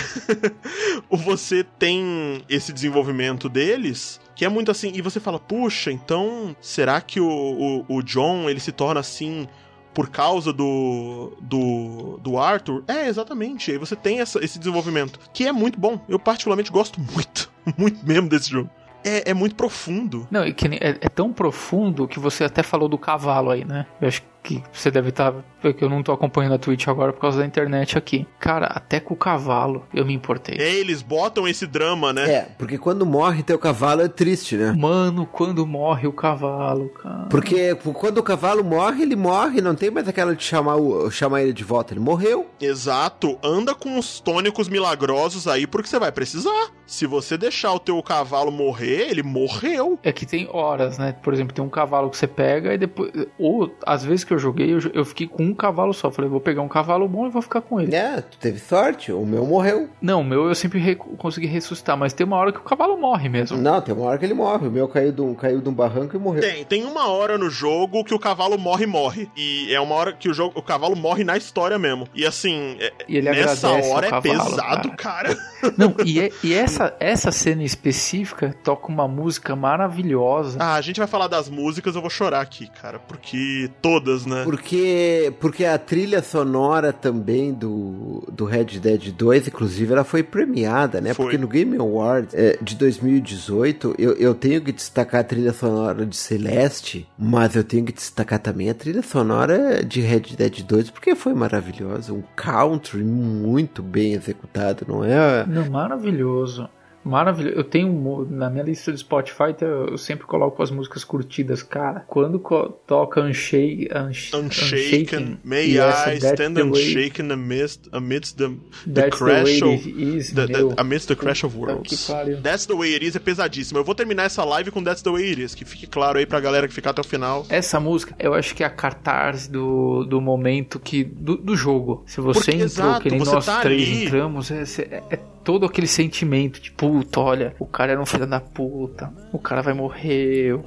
você tem esse desenvolvimento deles que é muito assim. E você fala, puxa, então será que o, o, o John ele se torna assim por causa do, do, do Arthur? É, exatamente. Aí você tem essa, esse desenvolvimento que é muito bom. Eu particularmente gosto muito, muito mesmo desse jogo. é, é muito profundo. Não, é, é, tão profundo que você até falou do cavalo aí, né? Eu acho que você deve estar. Porque eu não tô acompanhando a Twitch agora por causa da internet aqui. Cara, até com o cavalo eu me importei. É, eles botam esse drama, né? É, porque quando morre teu cavalo é triste, né? Mano, quando morre o cavalo, cara. Porque quando o cavalo morre, ele morre, não tem mais aquela de chamar, o, chamar ele de volta, ele morreu. Exato, anda com os tônicos milagrosos aí porque você vai precisar. Se você deixar o teu cavalo morrer, ele morreu. É que tem horas, né? Por exemplo, tem um cavalo que você pega e depois. Ou às vezes que eu joguei, eu, eu fiquei com um cavalo só. Falei, vou pegar um cavalo bom e vou ficar com ele. É, tu teve sorte, o meu morreu. Não, o meu eu sempre re consegui ressuscitar, mas tem uma hora que o cavalo morre mesmo. Não, tem uma hora que ele morre. O meu caiu de um, caiu de um barranco e morreu. Tem, tem uma hora no jogo que o cavalo morre morre. E é uma hora que o jogo, o cavalo morre na história mesmo. E assim, é, e ele nessa hora é cavalo, pesado, cara. cara. Não, e, é, e essa, essa cena específica toca uma música maravilhosa. Ah, a gente vai falar das músicas, eu vou chorar aqui, cara, porque todas, né? Porque porque a trilha sonora também do, do Red Dead 2, inclusive, ela foi premiada, né? Foi. Porque no Game Awards é, de 2018, eu, eu tenho que destacar a trilha sonora de Celeste, mas eu tenho que destacar também a trilha sonora de Red Dead 2, porque foi maravilhosa. Um country muito bem executado, não é? Não, maravilhoso. Maravilhoso. Eu tenho na minha lista do Spotify, eu sempre coloco as músicas curtidas, cara. Quando toca Unshake, Unsh Unshaken, May I stand unshaken amidst, amidst the, the crash the of is, the, the, amidst the crash of worlds. That's the way it is é pesadíssimo. Eu vou terminar essa live com That's the way it is, que fique claro aí pra galera que ficar até o final. Essa música, eu acho que é a cartaz do, do momento que do, do jogo. Se você Porque, entrou, exato, que nem nós tá três ali. entramos, é, é, é todo aquele sentimento de puta, olha, o cara era um filho da puta, o cara vai morrer,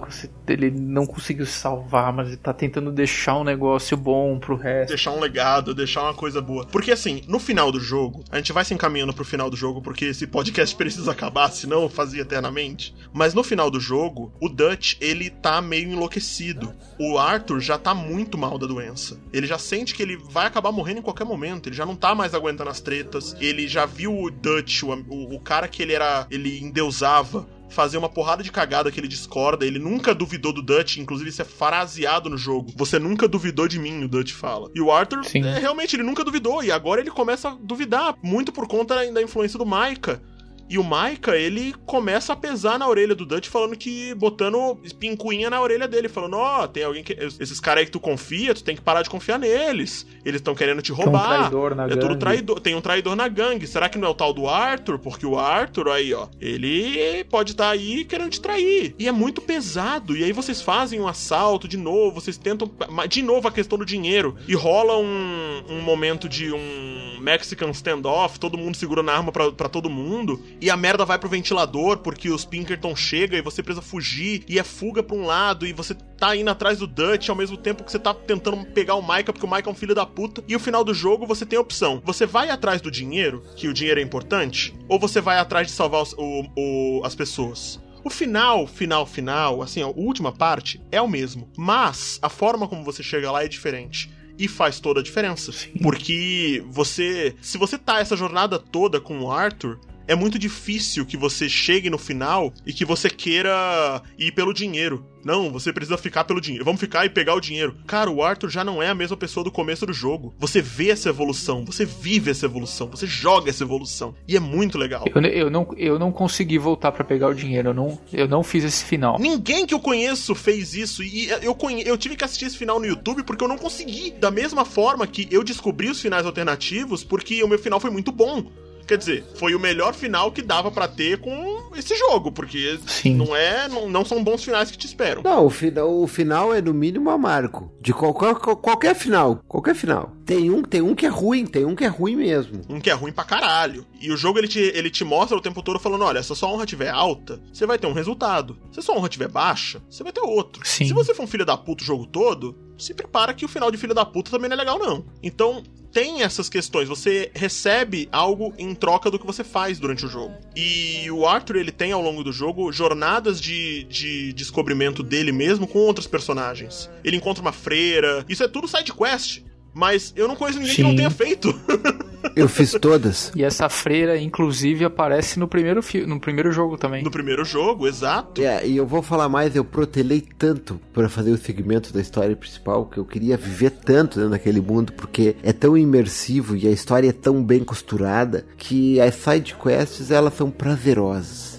ele não conseguiu se salvar, mas ele tá tentando deixar um negócio bom pro resto. Deixar um legado, deixar uma coisa boa. Porque assim, no final do jogo, a gente vai se encaminhando pro final do jogo porque esse podcast precisa acabar, senão eu fazia eternamente. Mas no final do jogo, o Dutch, ele tá meio enlouquecido. O Arthur já tá muito mal da doença. Ele já sente que ele vai acabar morrendo em qualquer momento, ele já não tá mais aguentando as tretas, ele já viu o Dutch o, o, o cara que ele era. ele endeusava fazer uma porrada de cagada que ele discorda. Ele nunca duvidou do Dutch, inclusive isso é fraseado no jogo. Você nunca duvidou de mim, o Dutch fala. E o Arthur, é, realmente, ele nunca duvidou. E agora ele começa a duvidar, muito por conta da influência do Maika. E o Maika, ele começa a pesar na orelha do Dutch, falando que. botando pincuinha na orelha dele, falando: Ó, oh, tem alguém que. Esses caras aí que tu confia, tu tem que parar de confiar neles. Eles estão querendo te roubar. Tem um traidor na é gangue. tudo traidor. Tem um traidor na gangue. Será que não é o tal do Arthur? Porque o Arthur, aí, ó, ele pode estar tá aí querendo te trair. E é muito pesado. E aí vocês fazem um assalto de novo, vocês tentam. De novo a questão do dinheiro. E rola um, um momento de um Mexican standoff, todo mundo segurando a arma para todo mundo e a merda vai pro ventilador porque os Pinkerton chega e você precisa fugir e é fuga pra um lado e você tá indo atrás do Dutch ao mesmo tempo que você tá tentando pegar o Micah porque o Micah é um filho da puta. E o final do jogo você tem a opção: você vai atrás do dinheiro, que o dinheiro é importante, ou você vai atrás de salvar os, o, o, as pessoas. O final, final, final, assim, a última parte é o mesmo, mas a forma como você chega lá é diferente e faz toda a diferença. Sim. Porque você, se você tá essa jornada toda com o Arthur, é muito difícil que você chegue no final e que você queira ir pelo dinheiro. Não, você precisa ficar pelo dinheiro. Vamos ficar e pegar o dinheiro. Cara, o Arthur já não é a mesma pessoa do começo do jogo. Você vê essa evolução, você vive essa evolução, você joga essa evolução. E é muito legal. Eu, eu não, eu não consegui voltar para pegar o dinheiro. Eu não, eu não fiz esse final. Ninguém que eu conheço fez isso. E eu, conhe... eu tive que assistir esse final no YouTube porque eu não consegui. Da mesma forma que eu descobri os finais alternativos porque o meu final foi muito bom. Quer dizer, foi o melhor final que dava para ter com esse jogo, porque Sim. não é, não, não, são bons finais que te esperam. Não, o final, o final é no mínimo amargo. De qualquer, qualquer final, qualquer final. Tem um, tem um que é ruim, tem um que é ruim mesmo. Um que é ruim pra caralho. E o jogo ele te, ele te mostra o tempo todo falando: olha, se a sua honra estiver alta, você vai ter um resultado. Se a sua honra estiver baixa, você vai ter outro. Sim. Se você for um filho da puta o jogo todo, se prepara que o final de filho da puta também não é legal, não. Então, tem essas questões. Você recebe algo em troca do que você faz durante o jogo. E o Arthur, ele tem ao longo do jogo jornadas de, de descobrimento dele mesmo com outros personagens. Ele encontra uma freira. Isso é tudo side quest. Mas eu não conheço ninguém Sim. que não tenha feito. Eu fiz todas. E essa freira, inclusive, aparece no primeiro, no primeiro jogo também. No primeiro jogo, exato. É, e eu vou falar mais, eu protelei tanto para fazer o segmento da história principal que eu queria viver tanto dentro daquele mundo, porque é tão imersivo e a história é tão bem costurada que as side quests elas são prazerosas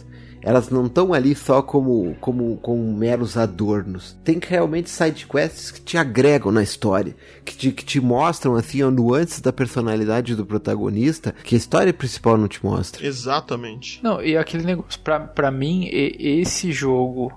elas não estão ali só como, como, como meros adornos. Tem realmente side quests que te agregam na história, que te, que te mostram assim nuances da personalidade do protagonista que a história principal não te mostra. Exatamente. Não, e aquele negócio, pra, pra mim, esse jogo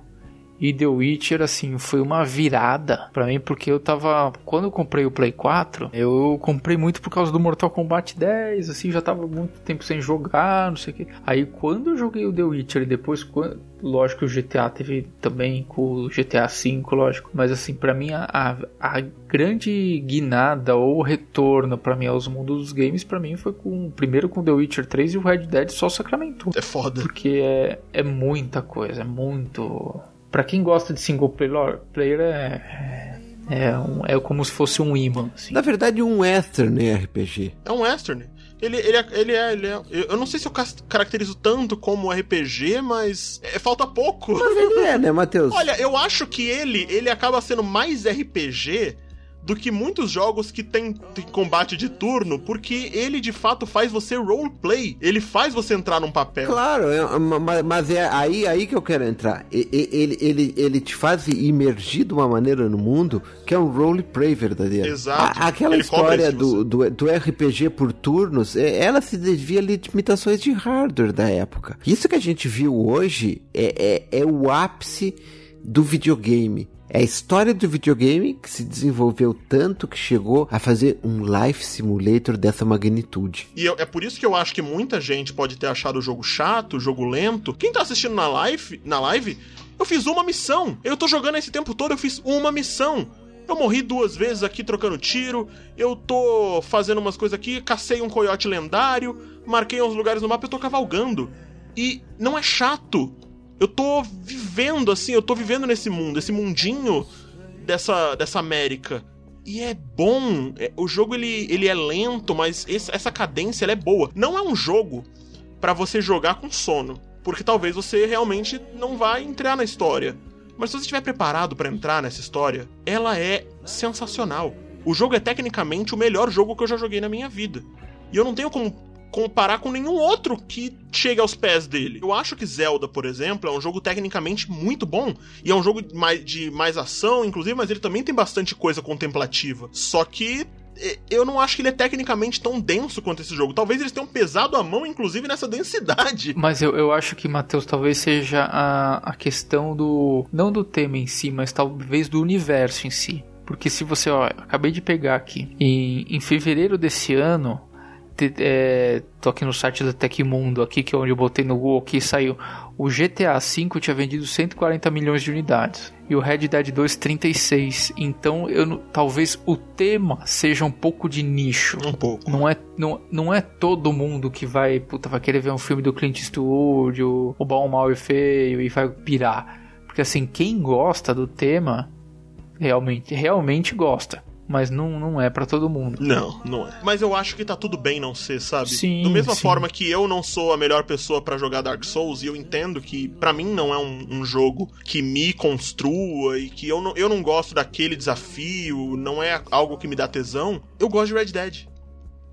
e The Witcher, assim, foi uma virada para mim, porque eu tava. Quando eu comprei o Play 4, eu comprei muito por causa do Mortal Kombat 10, assim, já tava muito tempo sem jogar, não sei o que. Aí quando eu joguei o The Witcher e depois, quando, lógico que o GTA teve também com o GTA V, lógico, mas assim, para mim a, a, grande guinada ou retorno para mim aos mundos dos games, para mim foi com primeiro com The Witcher 3 e o Red Dead só sacramentou. É foda. Porque é, é muita coisa, é muito para quem gosta de single player, é, é, um, é como se fosse um imã. Assim. Na verdade, um western RPG. É um western. Ele, ele, é, ele, é, ele é. Eu não sei se eu caracterizo tanto como RPG, mas é, falta pouco. Mas ele é, né, Matheus? Olha, eu acho que ele, ele acaba sendo mais RPG do que muitos jogos que tem, tem, combate de turno, porque ele de fato faz você roleplay. Ele faz você entrar num papel. Claro, é, mas é aí, aí que eu quero entrar. Ele, ele, ele te faz imergir de uma maneira no mundo que é um roleplay verdadeiro. Exato. A, aquela ele história do, do, do, RPG por turnos, é, ela se devia a limitações de hardware da época. Isso que a gente viu hoje é, é, é o ápice do videogame. É a história do videogame que se desenvolveu tanto que chegou a fazer um life simulator dessa magnitude. E eu, é por isso que eu acho que muita gente pode ter achado o jogo chato, o jogo lento. Quem tá assistindo na live, na live, eu fiz uma missão. Eu tô jogando esse tempo todo, eu fiz uma missão. Eu morri duas vezes aqui trocando tiro. Eu tô fazendo umas coisas aqui, cacei um coiote lendário, marquei uns lugares no mapa, eu tô cavalgando. E não é chato eu tô vivendo assim, eu tô vivendo nesse mundo, esse mundinho dessa, dessa América. E é bom. É, o jogo ele, ele é lento, mas essa cadência é boa. Não é um jogo para você jogar com sono, porque talvez você realmente não vai entrar na história. Mas se você estiver preparado para entrar nessa história, ela é sensacional. O jogo é tecnicamente o melhor jogo que eu já joguei na minha vida. E eu não tenho como comparar com nenhum outro que chegue aos pés dele. Eu acho que Zelda, por exemplo, é um jogo tecnicamente muito bom e é um jogo de mais ação, inclusive, mas ele também tem bastante coisa contemplativa. Só que eu não acho que ele é tecnicamente tão denso quanto esse jogo. Talvez eles tenham pesado a mão, inclusive, nessa densidade. Mas eu, eu acho que, Matheus, talvez seja a, a questão do. Não do tema em si, mas talvez do universo em si. Porque se você, ó, acabei de pegar aqui. Em, em fevereiro desse ano, é, tô aqui no site da Tecmundo, aqui que é onde eu botei no Google, que saiu. O GTA V tinha vendido 140 milhões de unidades e o Red Dead 2 36. Então, eu talvez o tema seja um pouco de nicho. Um pouco. Não é, não, não é todo mundo que vai, puta, vai querer ver um filme do Clint Eastwood, o, o Bom, Mal e Feio e vai pirar. Porque assim, quem gosta do tema realmente, realmente gosta mas não, não é para todo mundo. Não, não é. Mas eu acho que tá tudo bem não ser, sabe? Sim. Da mesma sim. forma que eu não sou a melhor pessoa para jogar Dark Souls, e eu entendo que para mim não é um, um, jogo que me construa e que eu não, eu não gosto daquele desafio, não é algo que me dá tesão, eu gosto de Red Dead.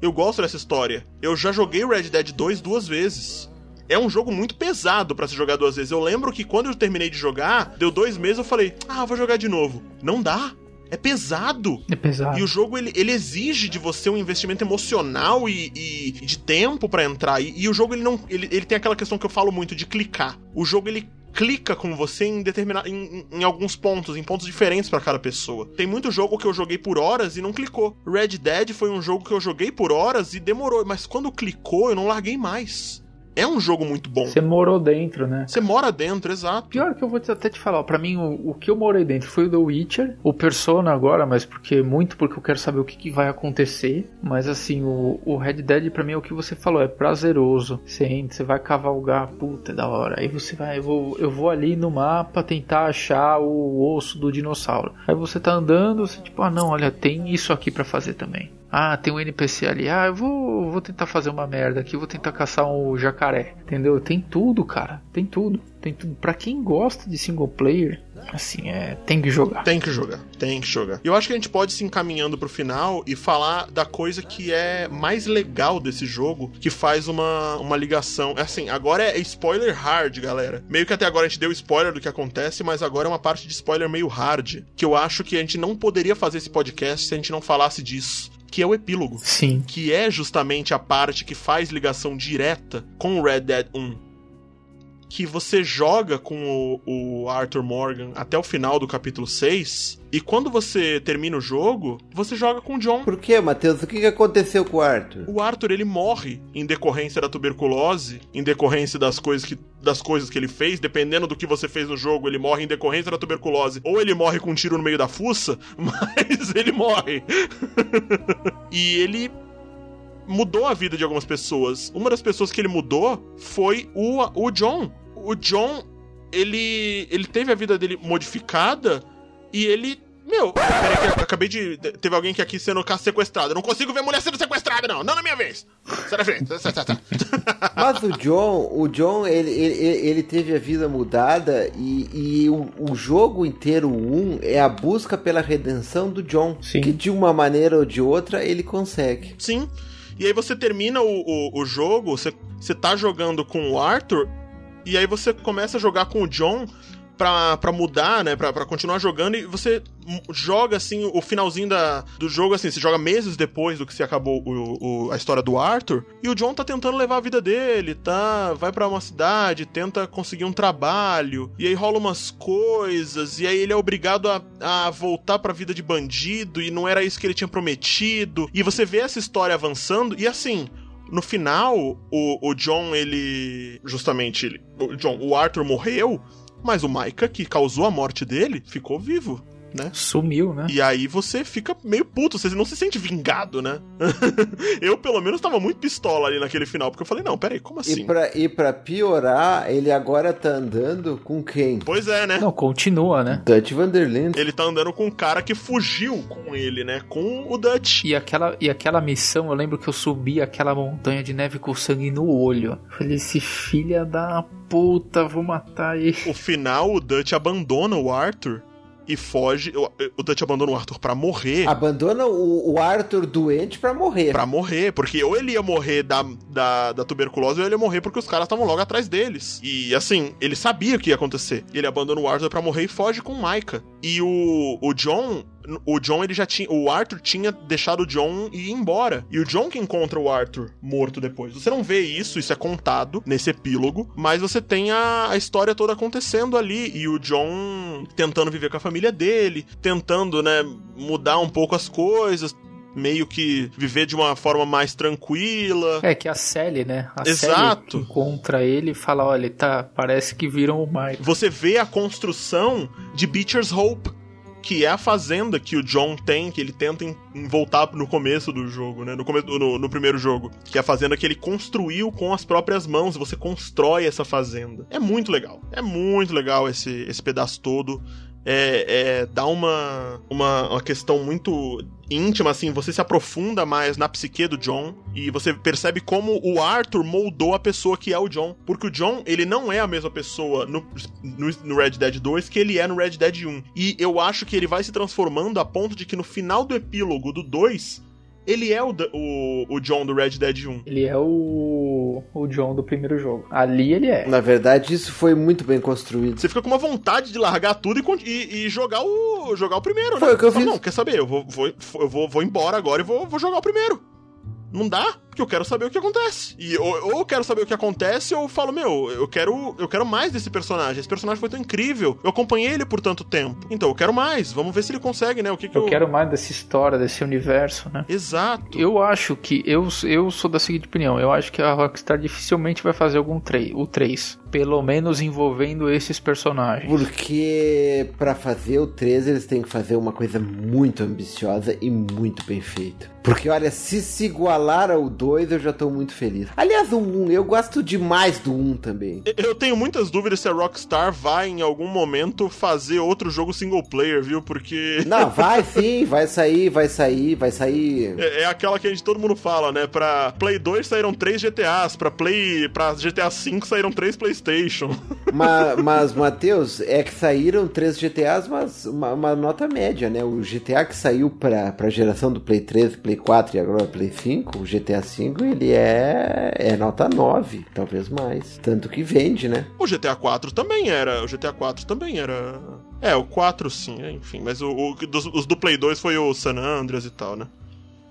Eu gosto dessa história. Eu já joguei Red Dead 2 duas vezes é um jogo muito pesado para se jogar duas vezes. Eu lembro que quando eu terminei de jogar, deu dois meses, eu falei, ah, vou jogar de novo. Não dá é pesado. É pesado. E o jogo ele, ele exige de você um investimento emocional e, e de tempo para entrar. E, e, o jogo ele não ele, ele tem aquela questão que eu falo muito de clicar. O jogo ele clica com você em determinado em, em, alguns pontos, em pontos diferentes para cada pessoa. Tem muito jogo que eu joguei por horas e não clicou. Red Dead foi um jogo que eu joguei por horas e demorou, mas quando clicou eu não larguei mais é um jogo muito bom. Você morou dentro, né? Você mora dentro, exato. Pior que eu vou até te falar, para mim o, o, que eu morei dentro foi o The Witcher, o Persona agora, mas porque muito porque eu quero saber o que, que vai acontecer. Mas assim, o, o Red Dead para mim é o que você falou, é prazeroso. Você entra, você vai cavalgar, puta, é da hora. Aí você vai, eu vou, eu vou ali no mapa tentar achar o osso do dinossauro. Aí você tá andando, você tipo, ah não, olha, tem isso aqui para fazer também. Ah, tem um NPC ali. Ah, eu vou, vou tentar fazer uma merda aqui, vou tentar caçar um jacaré. Entendeu? Tem tudo, cara. Tem tudo. Tem tudo. Pra quem gosta de single player, assim, é. Tem que jogar. Tem que jogar, tem que jogar. Eu acho que a gente pode se encaminhando pro final e falar da coisa que é mais legal desse jogo, que faz uma, uma ligação. É assim, agora é spoiler hard, galera. Meio que até agora a gente deu spoiler do que acontece, mas agora é uma parte de spoiler meio hard, que eu acho que a gente não poderia fazer esse podcast se a gente não falasse disso que é o epílogo. Sim. Que é justamente a parte que faz ligação direta com o Red Dead 1 que você joga com o, o, Arthur Morgan até o final do capítulo 6. E quando você termina o jogo, você joga com o John. Por que, Matheus? O que aconteceu com o Arthur? O Arthur, ele morre em decorrência da tuberculose, em decorrência das coisas que, das coisas que ele fez. Dependendo do que você fez no jogo, ele morre em decorrência da tuberculose. Ou ele morre com um tiro no meio da fuça, mas ele morre. e ele mudou a vida de algumas pessoas. Uma das pessoas que ele mudou foi o, o John. O John, ele, ele teve a vida dele modificada e ele meu, peraí que acabei de. Teve alguém que aqui sendo sequestrado. Eu não consigo ver mulher sendo sequestrada, não. Não na minha vez. Sai da frente. Mas o John, o John, ele, ele, ele teve a vida mudada e, e o, o, jogo inteiro, um, é a busca pela redenção do John. Sim. Que de uma maneira ou de outra ele consegue. Sim. E aí você termina o, o, o jogo, você, você tá jogando com o Arthur, e aí você começa a jogar com o John pra, pra mudar, né? Pra, pra continuar jogando e você joga assim o finalzinho da, do jogo, assim, você joga meses depois do que se acabou o, o, a história do Arthur. E o John tá tentando levar a vida dele, tá? Vai para uma cidade, tenta conseguir um trabalho, e aí rola umas coisas, e aí ele é obrigado a, a voltar pra vida de bandido, e não era isso que ele tinha prometido. E você vê essa história avançando, e assim. No final, o, o John, ele. Justamente, ele, o John, o Arthur morreu, mas o Maika, que causou a morte dele, ficou vivo né? Sumiu, né? E aí você fica meio puto, você não se sente vingado, né? eu, pelo menos, tava muito pistola ali naquele final, porque eu falei, não, peraí, como assim? E pra, e pra piorar, ele agora tá andando com quem? Pois é, né? Não, continua, né? Dutch Vanderlind. Ele tá andando com um cara que fugiu com ele, né? Com o Dutch. E aquela, e aquela missão, eu lembro que eu subi aquela montanha de neve com sangue no olho. Eu falei, esse filha da puta, vou matar ele. O final, o Dutch abandona o Arthur e foge. O, o Dutch abandona o Arthur para morrer. Abandona o, o Arthur doente para morrer. Para morrer, porque ou ele ia morrer da, da, da tuberculose ou ele ia morrer porque os caras estavam logo atrás deles. E assim, ele sabia o que ia acontecer. Ele abandona o Arthur para morrer e foge com Micah. E o, o John o John ele já tinha. O Arthur tinha deixado o John ir embora. E o John que encontra o Arthur morto depois. Você não vê isso, isso é contado nesse epílogo, mas você tem a, a história toda acontecendo ali. E o John tentando viver com a família dele, tentando, né, mudar um pouco as coisas, meio que viver de uma forma mais tranquila. É que a Sally, né? A Exato. Sally encontra ele e fala: olha, tá, parece que viram o Mike. Você vê a construção de Beecher's Hope que é a fazenda que o John tem, que ele tenta voltar no começo do jogo, né? No, come, no, no, primeiro jogo. Que é a fazenda que ele construiu com as próprias mãos. Você constrói essa fazenda. É muito legal. É muito legal esse, esse pedaço todo é, é, dá uma, uma, uma questão muito íntima, assim, você se aprofunda mais na psique do John e você percebe como o Arthur moldou a pessoa que é o John. Porque o John, ele não é a mesma pessoa no, no, no, Red Dead 2 que ele é no Red Dead 1. E eu acho que ele vai se transformando a ponto de que no final do epílogo do 2, ele é o, o, o John do Red Dead 1. Ele é o, o John do primeiro jogo. Ali ele é. Na verdade, isso foi muito bem construído. Você fica com uma vontade de largar tudo e, e, e jogar, o, jogar o primeiro, foi né? o que eu fiz. Não, quer saber? Eu vou, vou, eu vou, vou embora agora e vou, vou jogar o primeiro. Não dá? Porque eu quero saber o que acontece. E ou, ou eu quero saber o que acontece, ou eu falo, meu, eu quero, eu quero mais desse personagem. Esse personagem foi tão incrível. Eu acompanhei ele por tanto tempo. Então eu quero mais. Vamos ver se ele consegue, né? O que, que eu, eu quero mais dessa história, desse universo, né? Exato. Eu acho que eu, eu sou da seguinte opinião. Eu acho que a Rockstar dificilmente vai fazer algum 3, o 3, pelo menos envolvendo esses personagens. Porque para fazer o 3 eles têm que fazer uma coisa muito ambiciosa e muito bem feita. Porque olha, se se igualar ao 2 2 eu já tô muito feliz. Aliás, o 1, eu gosto demais do 1 também. Eu tenho muitas dúvidas se a Rockstar vai em algum momento fazer outro jogo single player, viu? Porque. Não, vai sim, vai sair, vai sair, vai sair. É, é aquela que a gente todo mundo fala, né? Pra Play 2 saíram 3 GTAs, pra Play. pra GTA 5 saíram 3 PlayStation. Mas, mas Matheus, é que saíram 3 GTAs, mas uma, uma, nota média, né? O GTA que saiu pra, pra geração do Play 3, Play 4 e agora Play 5, o GTA 5, ele é, é nota 9, talvez mais. Tanto que vende, né? O GTA 4 também era. O GTA 4 também era. É, o 4 sim, enfim. Mas o, o dos, os do Play 2 foi o San Andreas e tal, né?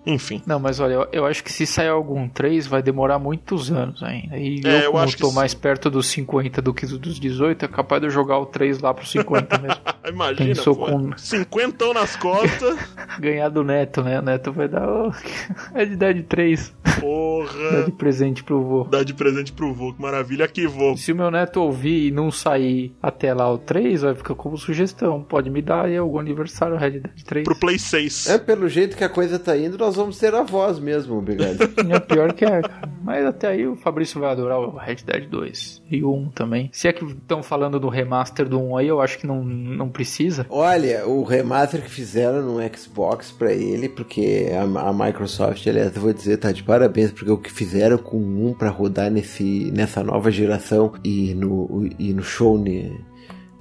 Enfim. Não, mas olha, eu, eu, acho que se sair algum 3 vai demorar muitos anos ainda. E é, eu, eu como acho tô mais perto dos 50 do que dos 18, é capaz de eu jogar o 3 lá pros 50 mesmo. Imagina, Pensou pô, com 50 nas costas. Ganhar do Neto, né? O Neto vai dar. Oh, é de Dead 3. Porra! Dá de presente pro vô. Dá de presente pro vô, que maravilha. Aqui, vô. Se o meu neto ouvir e não sair até lá o 3, vai ficar como sugestão. Pode me dar aí algum aniversário Red Dead 3. Pro Play 6. É, pelo jeito que a coisa tá indo, nós vamos ter a voz mesmo, obrigado. é pior que é, cara. Mas até aí o Fabrício vai adorar o Red Dead 2 e o 1 também. Se é que estão falando do remaster do 1 aí, eu acho que não, não precisa. Olha, o remaster que fizeram no Xbox pra ele, porque a, a Microsoft, aliás, eu vou dizer, tá de parabéns, porque o que fizeram com o 1 pra rodar nesse, nessa nova geração e no, e no Sony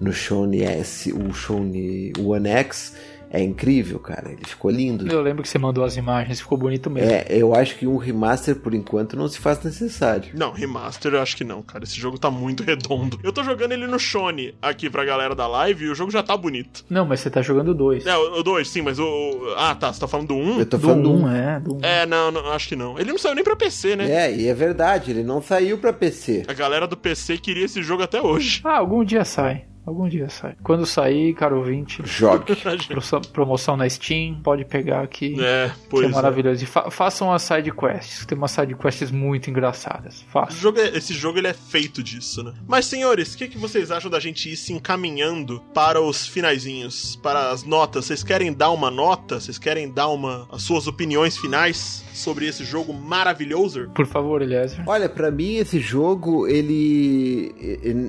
no Sony S, o Sony One X é incrível, cara. Ele ficou lindo. Eu lembro que você mandou as imagens, ficou bonito mesmo. É, eu acho que um remaster, por enquanto, não se faz necessário. Não, remaster eu acho que não, cara. Esse jogo tá muito redondo. Eu tô jogando ele no Shone aqui pra galera da live e o jogo já tá bonito. Não, mas você tá jogando dois. É, o 2, sim, mas o. Ah, tá. Você tá falando do 1? Um? Eu tô falando do 1, um, é. Do um. É, não, não, acho que não. Ele não saiu nem pra PC, né? É, e é verdade, ele não saiu pra PC. A galera do PC queria esse jogo até hoje. Ah, algum dia sai. Algum dia sai. Quando sair, caro ouvinte, jogue. promoção na Steam, pode pegar aqui. É, pois que é maravilhoso. E fa façam as side quests. Tem umas side quests muito engraçadas. Façam. Jogo é, esse jogo ele é feito disso, né? Mas senhores, o que, que vocês acham da gente ir se encaminhando para os finaizinhos, para as notas? Vocês querem dar uma nota? Vocês querem dar uma as suas opiniões finais? sobre esse jogo maravilhoso? Por favor, Eliezer. Olha, para mim esse jogo, ele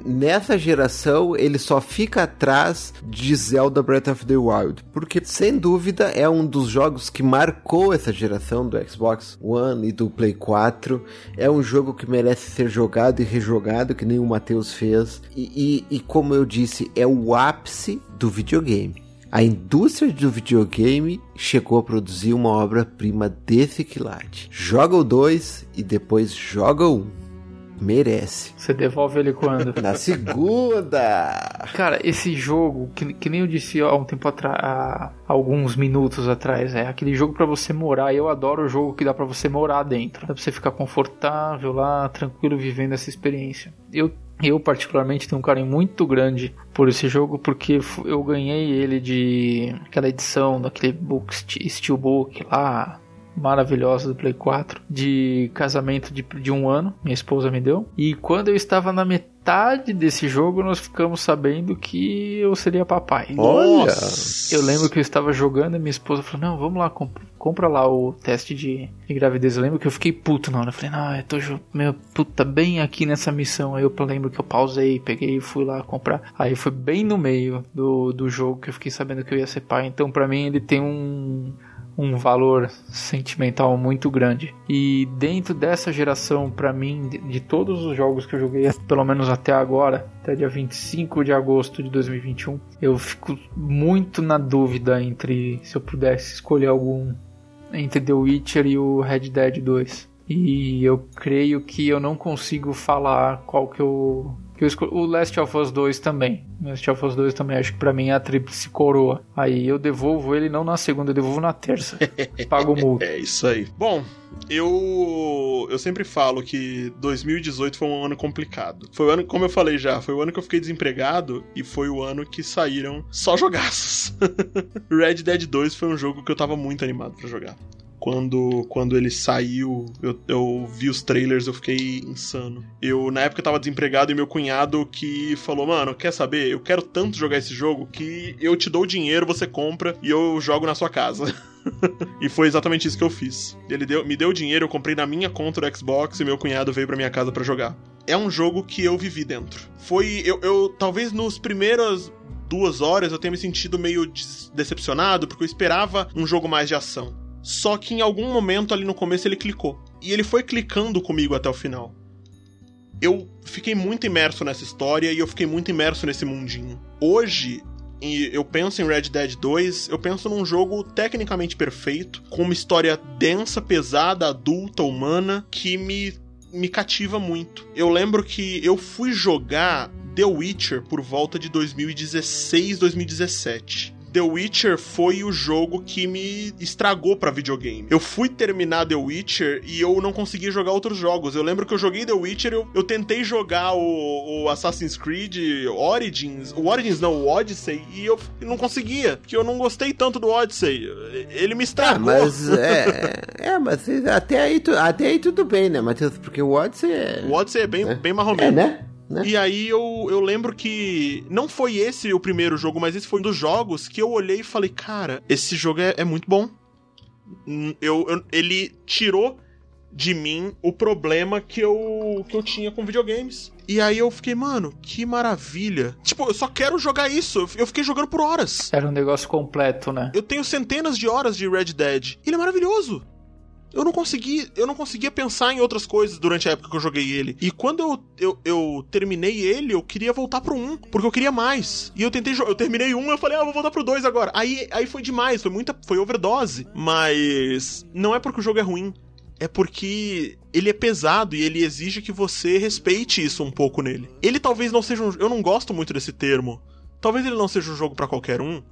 nessa geração, ele só fica atrás de Zelda Breath of the Wild, porque sem dúvida é um dos jogos que marcou essa geração do Xbox One e do Play 4. É um jogo que merece ser jogado e rejogado, que nem o Matheus fez. E, e, e como eu disse, é o ápice do videogame. A indústria do videogame chegou a produzir uma obra-prima desse quilate. Joga o 2 e depois joga o 1. Um. Merece. Você devolve ele quando? Na segunda! Cara, esse jogo, que, que nem eu disse há um tempo atrás, há alguns minutos atrás, é aquele jogo para você morar. Eu adoro o jogo que dá para você morar dentro. Dá pra você ficar confortável lá, tranquilo, vivendo essa experiência. Eu eu, particularmente, tenho um carinho muito grande por esse jogo, porque eu ganhei ele de aquela edição daquele book, Steelbook lá, maravilhosa do Play 4, de casamento de, de um ano, minha esposa me deu. E quando eu estava na metade desse jogo, nós ficamos sabendo que eu seria papai. Olha! Eu lembro que eu estava jogando e minha esposa falou: Não, vamos lá, comp compra lá o teste de, de, gravidez. Eu lembro que eu fiquei puto na hora. Eu falei: Não, eu tô meu, puta, bem aqui nessa missão. Aí eu lembro que eu pausei, peguei e fui lá comprar. Aí foi bem no meio do, do jogo que eu fiquei sabendo que eu ia ser pai. Então, para mim, ele tem um um valor sentimental muito grande. E dentro dessa geração, para mim, de, todos os jogos que eu joguei, pelo menos até agora, até dia 25 de agosto de 2021, eu fico muito na dúvida entre se eu pudesse escolher algum entre The Witcher e o Red Dead 2. E eu creio que eu não consigo falar qual que eu que eu escolhi, o Last of Us 2 também. Last of Us 2 também, acho que pra mim é a tríplice coroa. Aí eu devolvo ele não na segunda, eu devolvo na terça. Pago multa. É isso aí. Bom, eu eu sempre falo que 2018 foi um ano complicado. Foi o ano, como eu falei já, foi o ano que eu fiquei desempregado e foi o ano que saíram só jogaços. Red Dead 2 foi um jogo que eu tava muito animado para jogar Quando, quando ele saiu, eu, eu vi os trailers, eu fiquei insano. Eu, na época, tava desempregado e meu cunhado que falou: Mano, quer saber? Eu quero tanto jogar esse jogo que eu te dou o dinheiro, você compra e eu jogo na sua casa. e foi exatamente isso que eu fiz. Ele deu, me deu dinheiro, eu comprei na minha conta do Xbox e meu cunhado veio pra minha casa para jogar. É um jogo que eu vivi dentro. Foi. Eu, eu talvez nos primeiros duas horas eu tenha me sentido meio decepcionado, porque eu esperava um jogo mais de ação. Só que em algum momento ali no começo ele clicou. E ele foi clicando comigo até o final. Eu fiquei muito imerso nessa história e eu fiquei muito imerso nesse mundinho. Hoje, eu penso em Red Dead 2, eu penso num jogo tecnicamente perfeito, com uma história densa, pesada, adulta, humana, que me, me cativa muito. Eu lembro que eu fui jogar The Witcher por volta de 2016, 2017. The Witcher foi o jogo que me estragou para videogame. Eu fui terminar The Witcher e eu não conseguia jogar outros jogos. Eu lembro que eu joguei The Witcher, eu, eu tentei jogar o, o, Assassin's Creed Origins, o Origins não, o Odyssey, e eu não conseguia, porque eu não gostei tanto do Odyssey. Ele me estragou. Ah, mas é, é, mas até aí, até aí tudo bem, né, Matheus? Porque o Odyssey é... O Odyssey é bem, é. bem marromeno. É, né? Né? E aí eu, eu lembro que não foi esse o primeiro jogo, mas esse foi um dos jogos que eu olhei e falei, cara, esse jogo é, é muito bom. Hum, eu, eu, ele tirou de mim o problema que eu, que eu tinha com videogames. E aí eu fiquei, mano, que maravilha. Tipo, eu só quero jogar isso. Eu fiquei jogando por horas. Era um negócio completo, né? Eu tenho centenas de horas de Red Dead. Ele é maravilhoso eu não consegui, eu não conseguia pensar em outras coisas durante a época que eu joguei ele. E quando eu, eu, eu terminei ele, eu queria voltar pro 1, porque eu queria mais. E eu tentei, eu terminei um, eu falei, ah, vou voltar pro 2 agora. Aí, aí foi demais, foi muita, foi overdose. Mas não é porque o jogo é ruim, é porque ele é pesado e ele exige que você respeite isso um pouco nele. Ele talvez não seja um, eu não gosto muito desse termo. Talvez ele não seja um jogo para qualquer um,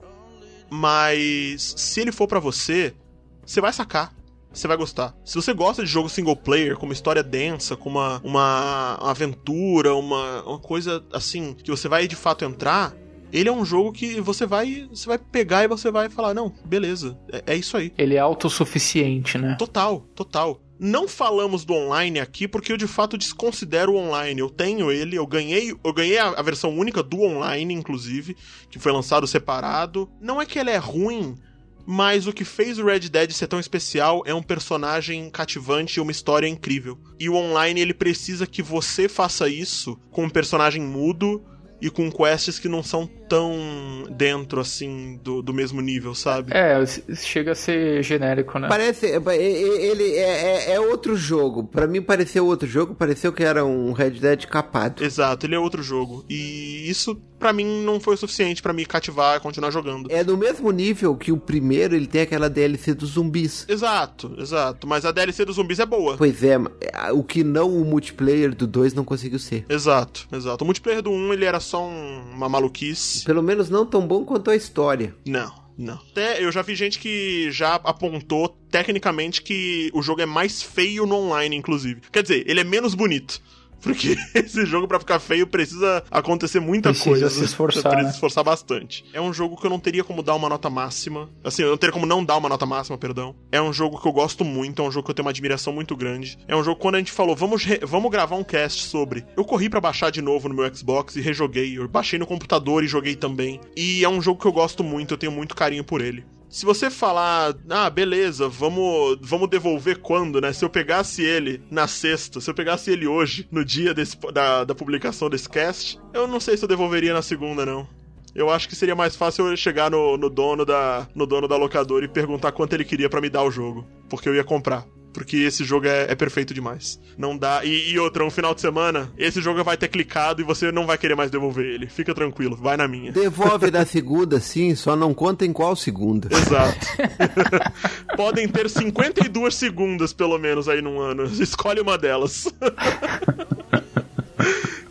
mas se ele for para você, você vai sacar você vai gostar. Se você gosta de jogo single player, com uma história densa, com uma, uma, aventura, uma, uma coisa assim, que você vai de fato entrar, ele é um jogo que você vai você vai pegar e você vai falar, não, beleza, é, é, isso aí. Ele é autossuficiente, né? Total, total. Não falamos do online aqui porque eu de fato desconsidero o online. Eu tenho ele, eu ganhei, eu ganhei a, a versão única do online, inclusive, que foi lançado separado. Não é que ele é ruim, mas o que fez o Red Dead ser tão especial é um personagem cativante e uma história incrível. E o online ele precisa que você faça isso com um personagem mudo e com quests que não são tão dentro, assim, do, do mesmo nível, sabe? É, chega a ser genérico, né? Parece. É, ele é, é, é outro jogo. para mim pareceu outro jogo, pareceu que era um Red Dead capado. Exato, ele é outro jogo. E isso, para mim, não foi o suficiente para me cativar e continuar jogando. É do mesmo nível que o primeiro, ele tem aquela DLC dos zumbis. Exato, exato. Mas a DLC dos zumbis é boa. Pois é, o que não o multiplayer do 2 não conseguiu ser. Exato, exato. O multiplayer do 1, um, ele era só um, uma maluquice pelo menos não tão bom quanto a história. Não. Não. Até eu já vi gente que já apontou tecnicamente que o jogo é mais feio no online, inclusive. Quer dizer, ele é menos bonito. Porque esse jogo, para ficar feio, precisa acontecer muita precisa coisa. Se esforçar, precisa né? se esforçar bastante. É um jogo que eu não teria como dar uma nota máxima. Assim, eu não teria como não dar uma nota máxima, perdão. É um jogo que eu gosto muito, é um jogo que eu tenho uma admiração muito grande. É um jogo quando a gente falou, vamos, vamos gravar um cast sobre. Eu corri para baixar de novo no meu Xbox e rejoguei. Eu baixei no computador e joguei também. E é um jogo que eu gosto muito, eu tenho muito carinho por ele se você falar, ah, beleza, vamos, vamos devolver quando, né? Se eu pegasse ele na sexta, se eu pegasse ele hoje, no dia desse, da, da publicação desse cast, eu não sei se eu devolveria na segunda, não. Eu acho que seria mais fácil eu chegar no, no dono da no dono da locadora e perguntar quanto ele queria para me dar o jogo, porque eu ia comprar porque esse jogo é, é perfeito demais. Não dá. E, e, outra, um final de semana, esse jogo vai ter clicado e você não vai querer mais devolver ele. Fica tranquilo, vai na minha. Devolve da segunda, sim, só não conta em qual segunda. Exato. Podem ter 52 segundas, pelo menos, aí num ano. Escolhe uma delas.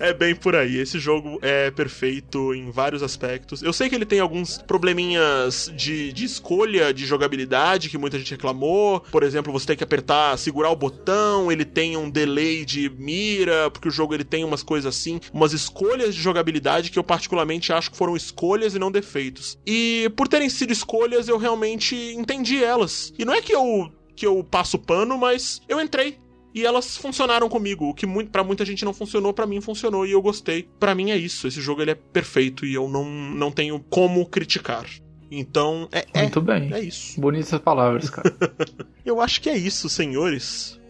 é bem por aí. Esse jogo é perfeito em vários aspectos. Eu sei que ele tem alguns probleminhas de, de escolha de jogabilidade que muita gente reclamou. Por exemplo, você tem que apertar, segurar o botão, ele tem um delay de mira, porque o jogo ele tem umas coisas assim, umas escolhas de jogabilidade que eu particularmente acho que foram escolhas e não defeitos. E por terem sido escolhas, eu realmente entendi elas. E não é que eu que eu passo pano, mas eu entrei e elas funcionaram comigo. O que muito, para muita gente não funcionou, para mim funcionou e eu gostei. Para mim é isso. Esse jogo ele é perfeito e eu não, não tenho como criticar. Então, é, é Muito bem. é isso. Bonitas palavras, cara. Eu acho que é isso, senhores.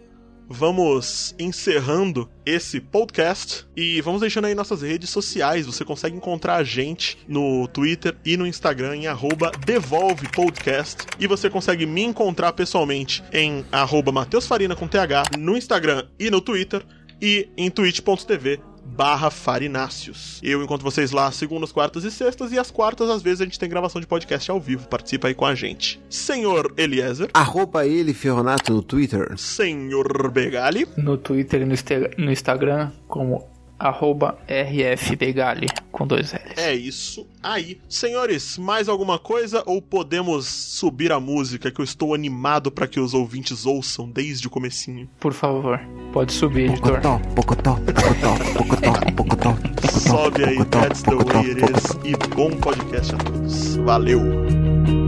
Vamos encerrando esse podcast e vamos deixando aí nossas redes sociais. Você consegue encontrar a gente no Twitter e no Instagram em arroba Devolve Podcast. E você consegue me encontrar pessoalmente em arroba Farina com TH no Instagram e no Twitter e em twitch.tv barra Farináceos. Eu encontro vocês lá segundas, quartas e sextas, e às quartas, às vezes, a gente tem gravação de podcast ao vivo. Participa aí com a gente. Senhor Eliezer, Arroba ele, Ferronato, no Twitter. Senhor Begali, No Twitter e no, no Instagram, como arroba rfbegali, com dois L's. é isso aí. Senhores, mais alguma coisa ou podemos subir a música que eu estou animado para que os ouvintes ouçam desde o comecinho? Por favor, pode subir, editor. Pocotó, pocotó, pocotó, pocotó, pocotó. Sobe aí, pocotó, that's the way it is. E bom podcast a todos. Valeu!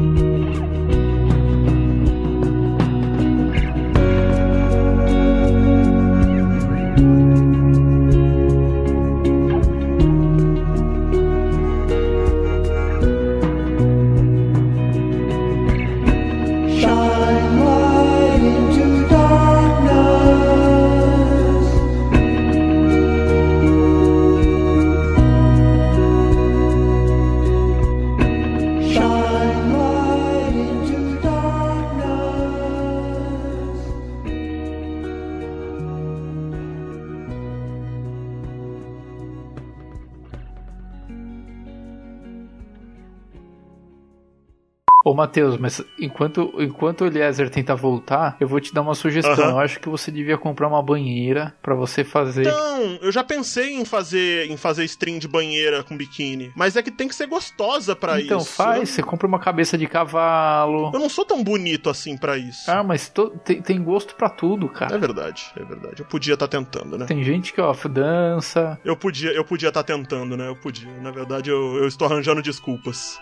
Matheus, mas enquanto, enquanto o Eliezer tenta voltar, eu vou te dar uma sugestão. Aham. Eu acho que você devia comprar uma banheira pra você fazer. Então, eu já pensei em fazer em fazer stream de banheira com biquíni, mas é que tem que ser gostosa pra então, isso. faz, você compra uma cabeça de cavalo. Eu não sou tão bonito assim pra isso. Ah, mas to- tem, tem gosto pra tudo, É cara. verdade, é verdade. Eu podia estar tentando, né? Tem gente que, ó, dança. Eu podia, eu podia estar tentando, né? Eu podia. Na verdade, eu, eu estou arranjando desculpas.